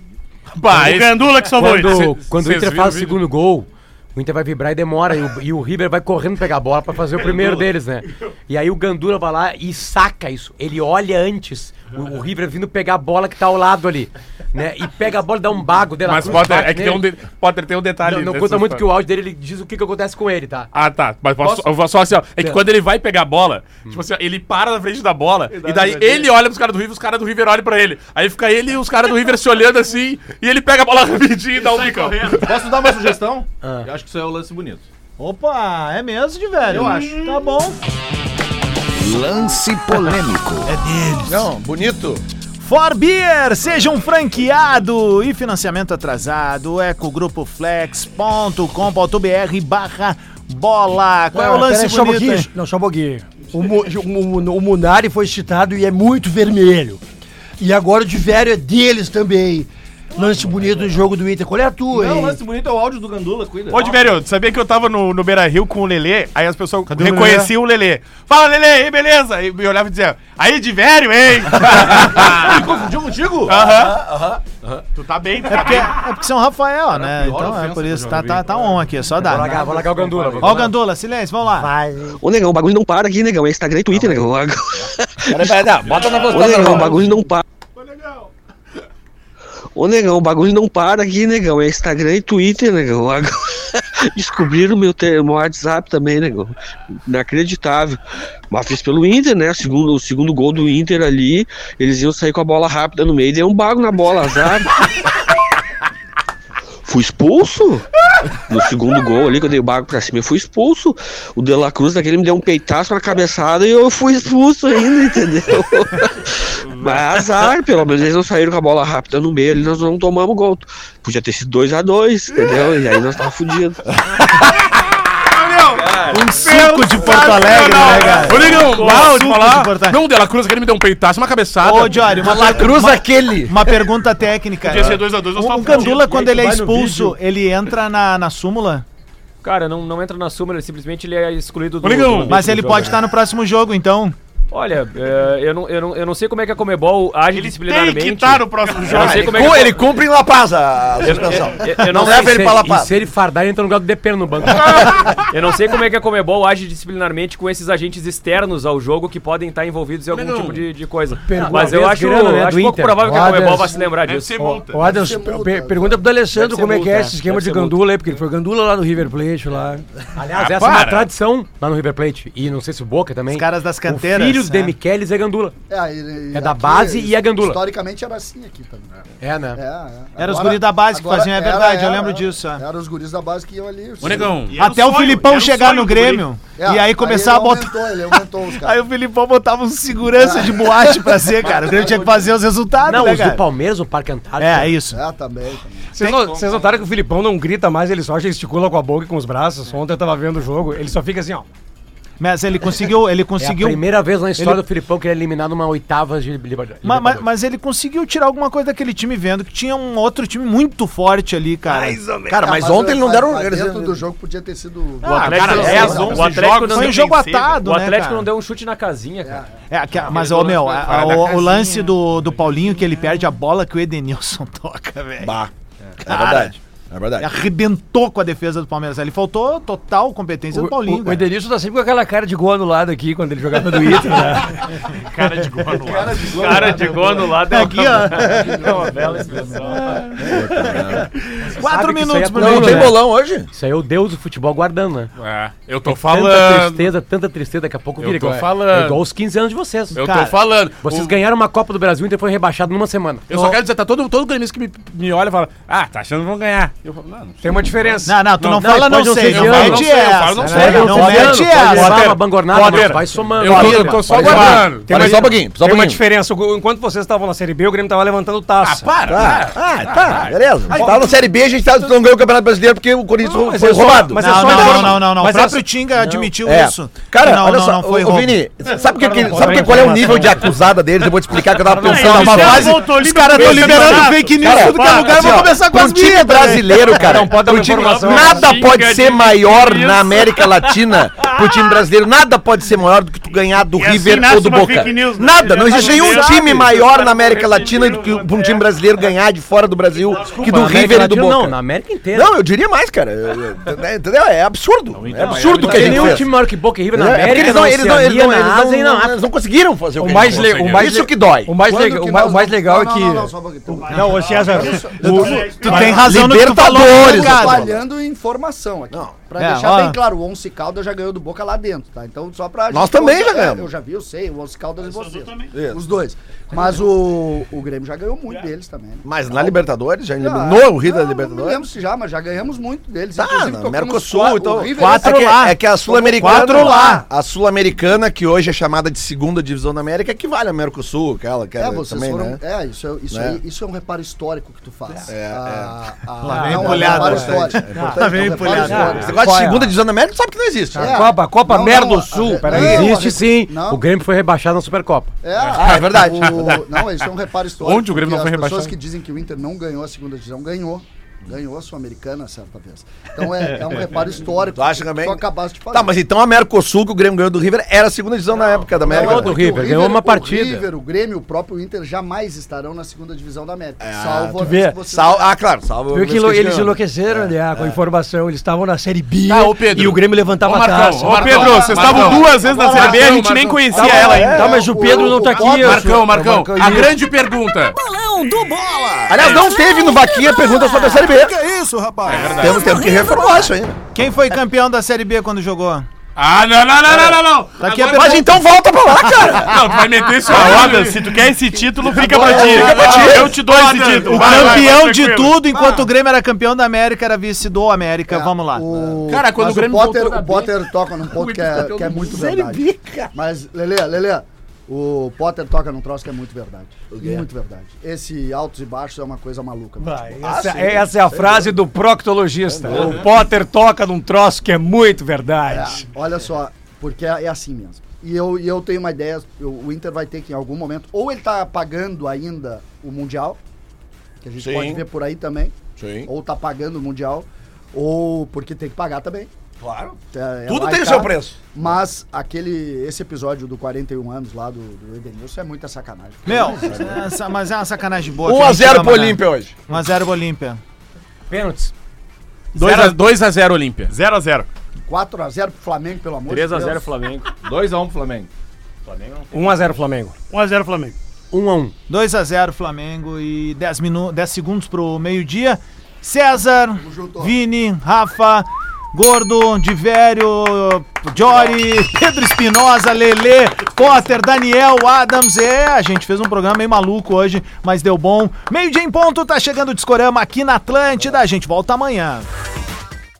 Bah, o esse- Gandula que salvou Quando, isso. quando o Vocês Inter viram faz o o vídeo? segundo gol, o Inter vai vibrar e demora. E o, e o River vai correndo pegar a bola pra fazer o primeiro deles, né? E aí o Gandula vai lá e saca isso. Ele olha antes. O, o River vindo pegar a bola que tá ao lado ali. Né? E pega a bola e dá um bago dela. Mas Potter, é que tem um, de... Potter tem um detalhe. Não, não conta muito que história. o áudio dele ele diz o que, que acontece com ele, tá? Ah, tá. Mas posso, eu vou só assim, ó. É que quando ele vai pegar a bola, tipo assim, ó, ele para na frente da bola e daí ele olha pros caras do River, os caras do River olham pra ele. Aí fica ele e os caras do River se olhando assim e ele pega a bola [LAUGHS] rapidinho e dá um bicão. Posso dar uma sugestão? Ah. Eu acho que isso é o lance bonito. Opa, é mesmo de velho. Eu acho. Tá bom. Lance polêmico. Não, bonito. For Beer, seja um franqueado e financiamento atrasado. ecogrupoflex.com.br barra bola. Qual é o Não, lance um bonito? Não, só um pouquinho. O, o, o Munari foi citado e é muito vermelho. E agora o de velho é deles também. Lance bonito do jogo do Inter. Qual é a tua, Não, o hein? lance bonito é o áudio do Gandula, cuida. Ô, Diverio, sabia que eu tava no, no Beira Rio com o Lelê? Aí as pessoas Cadê o reconheciam o Lelê. Fala, Lelê, aí, beleza? E me olhava e dizia, aí, Diverio, hein? [LAUGHS] Confundiu contigo? Aham. Tu tá bem, né? É porque, é porque São Rafael, né? pior Então é ofensa por isso. Tá, tá, tá on aqui, é só Vou dar. largar, vou largar o Gandula. Ó o Gandula, silêncio, vamos lá. Vai. Ô, negão, o bagulho não para aqui, negão. É Instagram e Twitter, negão. Ô, Peraí, peraí, não, bota na voz negão, o bagulho não para. Ô, negão, o bagulho não para aqui, negão. É Instagram e Twitter, negão. [LAUGHS] Descobriram meu, te- meu WhatsApp também, negão. Inacreditável. Mas fiz pelo Inter, né? O segundo, o segundo gol do Inter ali, eles iam sair com a bola rápida no meio deu um bago na bola, azar. [LAUGHS] Fui expulso. No segundo gol ali, que eu dei o bago pra cima, eu fui expulso. O De La Cruz daquele me deu um peitaço na cabeçada e eu fui expulso ainda, entendeu? [LAUGHS] Mas azar, pelo menos eles não saíram com a bola rápida no meio, ali nós não tomamos gol. Podia ter sido 2x2, entendeu? E aí nós tava fudidos. [LAUGHS] Um suco de Porto Alegre, né, cara? Ô, negão, Um mal de falar. Não, o De La Cruz, aquele me deu um peitaço, uma cabeçada. Ô, Diário, uma, La Cruz uma, aquele. uma pergunta técnica. Podia ser 2x2, nós O, tava o Gandula, fudido. quando ele é expulso, ele entra na, na súmula? Cara, não, não entra na súmula, ele simplesmente ele é excluído do. Ô, negão, Mas ele pode estar no próximo jogo, então. Olha, é, eu, não, eu, não, eu não sei como é que a Comebol age Ele tem disciplinarmente. que estar no próximo Eu jogo. não sei como é que. Ele cumpre em La Paz a suspensão. Eu, eu Não não leva ele pra La E Paz. se ele fardar, ele entra no lugar do Depena no banco. eu não sei como é que a Comebol age disciplinarmente com esses agentes externos ao jogo que podem estar envolvidos em algum Negão. tipo de, de coisa. Pergunta Mas eu acho, grana, né, acho pouco Inter. provável que a. Comebol vai se lembrar Deve disso. ser multa. Ô, Adams, Deve ser multa. per- pergunta pro como é que é esse esquema de. Gandula aí, porque ele foi Gandula lá no River Plate lá. Aliás, Ah, essa é uma tradição lá no River Plate. E não sei se o Boca também. Os caras das canteiras. O filho do né? Demichelis é Gandula. É, e- e É da aqui, base e a Gandula. Historicamente era assim aqui também. É, né? É, é. Era os Agora- guris da base que agora faziam, é era- verdade, eu era- lembro disso, é. Eram os guris da base que iam ali. Ô, negão. Era Até o sonho, Filipão era o chegar no. Grêmio. É, e aí começar ele a botar. Aumentou, ele aumentou os [LAUGHS] Aí o Filipão botava um segurança de boate pra ser, cara. O Grêmio tinha que fazer os resultados, Não, né, os do? Palmeiras, o Parque Antártico. É, é isso. É, também. vocês notaram que o Filipão não grita mais, ele só gesticula com a boca e com os braços. Ontem eu tava vendo o jogo, ele só fica assim, ó. Mas ele conseguiu, ele É a conseguiu. primeira vez na história Ele- do Filipão que ele é eliminado numa oitava de Libertadores. Ma- ma- Mas, ele conseguiu tirar alguma coisa daquele time vendo que tinha um outro time muito forte ali, cara. Cara, Ah, mas ontem eles não deram. mas eles- dentro do jogo podia ter sido. O Atlético, cara, não- 10, o 11 Atlético não Foi um deu- jogo vencer, atado, O né, Atlético cara? não deu um chute na casinha, cara. É, que- mas, ô, meu, a- a- o, o lance do, do Paulinho que ele perde a bola que o Edenilson [LAUGHS] toca, velho. Bah, é verdade. É verdade. Arrebentou com a defesa do Palmeiras. Ele faltou total competência do Paulinho, o, o. Edenilson tá sempre com aquela cara de gol anulado aqui quando ele jogava no Inter, né? [LAUGHS] Cara de gol no ar. Cara de gol no lado é Aqui, ó. é uma bela expressão. Quatro que isso minutos é pro Não, tem bolão hoje? Isso aí é o deus do futebol guardando, né? É, eu tô Tanta falando. tristeza, tanta tristeza, daqui a pouco Eu vira tô igual. falando. É igual os 15 anos de vocês. Eu Cara, tô falando. Vocês O- ganharam uma Copa do Brasil e o Inter foi rebaixado numa semana. Eu só quero dizer, tá todo, todo gremista que me, me olha e fala, ah, tá achando que vão ganhar. Eu falo, não, não. Tem uma diferença. Não, não, tu não, Não, fala não, não sei. Não de ano, mete não sei, eu falo, não sei, Não não mete sei. essa. Pode levar Potter, uma bangornada, Potter, mas vai somando. Eu eu tô só aguardando. olha uma- só um pouquinho, só um Tem uma diferença. Enquanto vocês estavam na Série B, o Grêmio tava levantando taça. Ah, para, Tá, ah, tá, beleza. Tava na Série B, a gente não ganhou o Campeonato Brasileiro porque o Corinthians Não, foi é roubado. mas é Não, só não, não, não, não. O é próprio só- Tinga admitiu É. isso. Cara, não, olha não, só, não ô. Vini, sabe não qual é o nível de acusada deles? Eu vou te explicar que eu tava Não, pensando os caras estão liberando fake news Cara, tudo que é lugar, ó, começar com as minhas. Brasileiro, [LAUGHS] cara. Não pode dar time- informação. Nada Xinga pode de ser maior na. América Latina pro time brasileiro. Nada pode ser maior do que tu ganhar do E assim River nasce ou do Boca. news, né? Nada, não existe tá nenhum liberado. time maior na América Fake Latina do que um né? time brasileiro ganhar de fora do Brasil que do River e do Boca. Não, na América inteira. Não, eu diria mais, cara. Eu- Entendeu? É absurdo. É absurdo o que a Tem gente nenhum fez. time maior que Boca e River na É, é América. porque eles não, na eles não, eles não, Oceania, eles na não, Ásia na não- África. eles não conseguiram fazer o O que mais, eles le- o mais Isso que dói. O mais, legal, que o mais, nós o mais não- legal não, é que. Não, não, só um pouquinho. Então, ô César, Tu- tem razão no que tu Libertadores, cara. Espalhando informação aqui. Pra É, deixar ó. bem claro, o Once Caldas já ganhou do Boca lá dentro, tá? Então, só pra. Nós gente- também já é, ganhamos. Eu já vi, eu sei, o Once Caldas e vocês. Os dois. Mas o, o Grêmio já ganhou muito deles também. né? Mas na Libertadores, já Ah, eliminou o Rio da não, Não Libertadores? lembro se já, mas já ganhamos muito deles. Tá, Inclusive, Mercosul, então. Quatro é, que, é que a Sul-Americana. Quatro lá. A Sul-Americana, que hoje é chamada de segunda divisão da América, equivale à Mercosul, aquela que É, é, vocês também, foram. né? É, isso, é, isso, Né? aí, isso é um reparo histórico que tu faz. É, a, a, Lá é empolhado, é é É um Lá vem empolhado. histórico. Esse negócio Qual de é? segunda divisão da América, sabe que não existe. É. Copa, Copa Não, Merda não, do Sul, a- peraí. não, Existe a- sim. não. O Grêmio foi rebaixado na Supercopa. É, Ah, é verdade. o- não, isso é um reparo [LAUGHS] histórico. Onde o Grêmio não foi As pessoas rebaixado? que dizem que o Inter não ganhou a segunda divisão, ganhou. Ganhou a Sul-Americana certa vez. Então é, é um [LAUGHS] reparo histórico. Tu acha que também? Tu acabaste de fazer. Tá, mas então a Mercosul, que o Grêmio ganhou do River, era a segunda divisão na época da América. Não, do porque River, o ganhou uma o partida. River, o Grêmio, o próprio Inter jamais estarão na segunda divisão da América. salvo tu a vê, vez que vocês- Sal- ah, claro, salvo. Viu que a eles ganhou. enlouqueceram, né? Com a informação. Eles estavam na Série B Tá, ô, Pedro. e o Grêmio levantava Ô, a Marcão, taça. ô, Pedro, vocês estavam Marcão. duas vezes na Série B, a gente nem Marcão. conhecia Tá, ela é, ainda. Tá, mas o Pedro não tá aqui. eu Marcão, Marcão, Marcão, a grande pergunta. Do Bola! Aliás, não teve no Vaquinha pergunta sobre a Série B. Que é isso, rapaz? Temos, temos que reformular isso aí. Quem foi campeão da Série B quando jogou? Ah, não, não, não, não, não, não. Tá aqui a Agora- Mas então volta pra lá, cara. [LAUGHS] Não, tu vai meter esse roda. Se tu quer esse título, fica pra ti. Fica pra ti. Eu te dou esse título. O Vai, campeão vai, de tudo, enquanto o Grêmio era campeão da América, era vice do América. Vamos lá. O... Cara, quando mas o Grêmio Potter, voltou o Potter toca num ponto que é, que é muito verdade. Mas, Lele, Lele, o Potter toca num troço que é muito verdade. Muito verdade. Esse altos e baixos é uma coisa maluca. Vai, Ah, essa, sim, essa é a frase do proctologista. O Potter toca num troço que é muito verdade. É, olha só, porque é, é assim mesmo. E eu, e eu tenho uma ideia, eu- o Inter vai ter que em algum momento, ou ele tá pagando ainda o Mundial, que a gente Sim. pode ver por aí também, Sim. ou tá pagando o Mundial, ou porque tem que pagar também. Claro. É, é Tudo tem o seu preço. Mas aquele, esse episódio do 41 anos lá do, do Edenilson é muita sacanagem. Meu, essa- mas é uma sacanagem boa. 1 que a gente 0 ama, pro né? Olímpia hoje. 1x0 pro Olímpia. Pênaltis. 2x0 Olímpia. 0x0. 4x0 pro Flamengo, pelo amor de 3x0 Deus. Flamengo. 2x1 pro Flamengo. 1x0 Flamengo. 1x0 Flamengo. 1x1. 2x0 Flamengo e 10, minu 10 segundos pro meio-dia. César, Vini, Rafa, Gordo, Divério, Jory, Pedro Espinosa, Lele, Potter, Daniel, Adams. É, a gente fez um programa meio maluco hoje, mas deu bom. Meio-dia em ponto, tá chegando o Discorama aqui na Atlântida. A gente volta amanhã.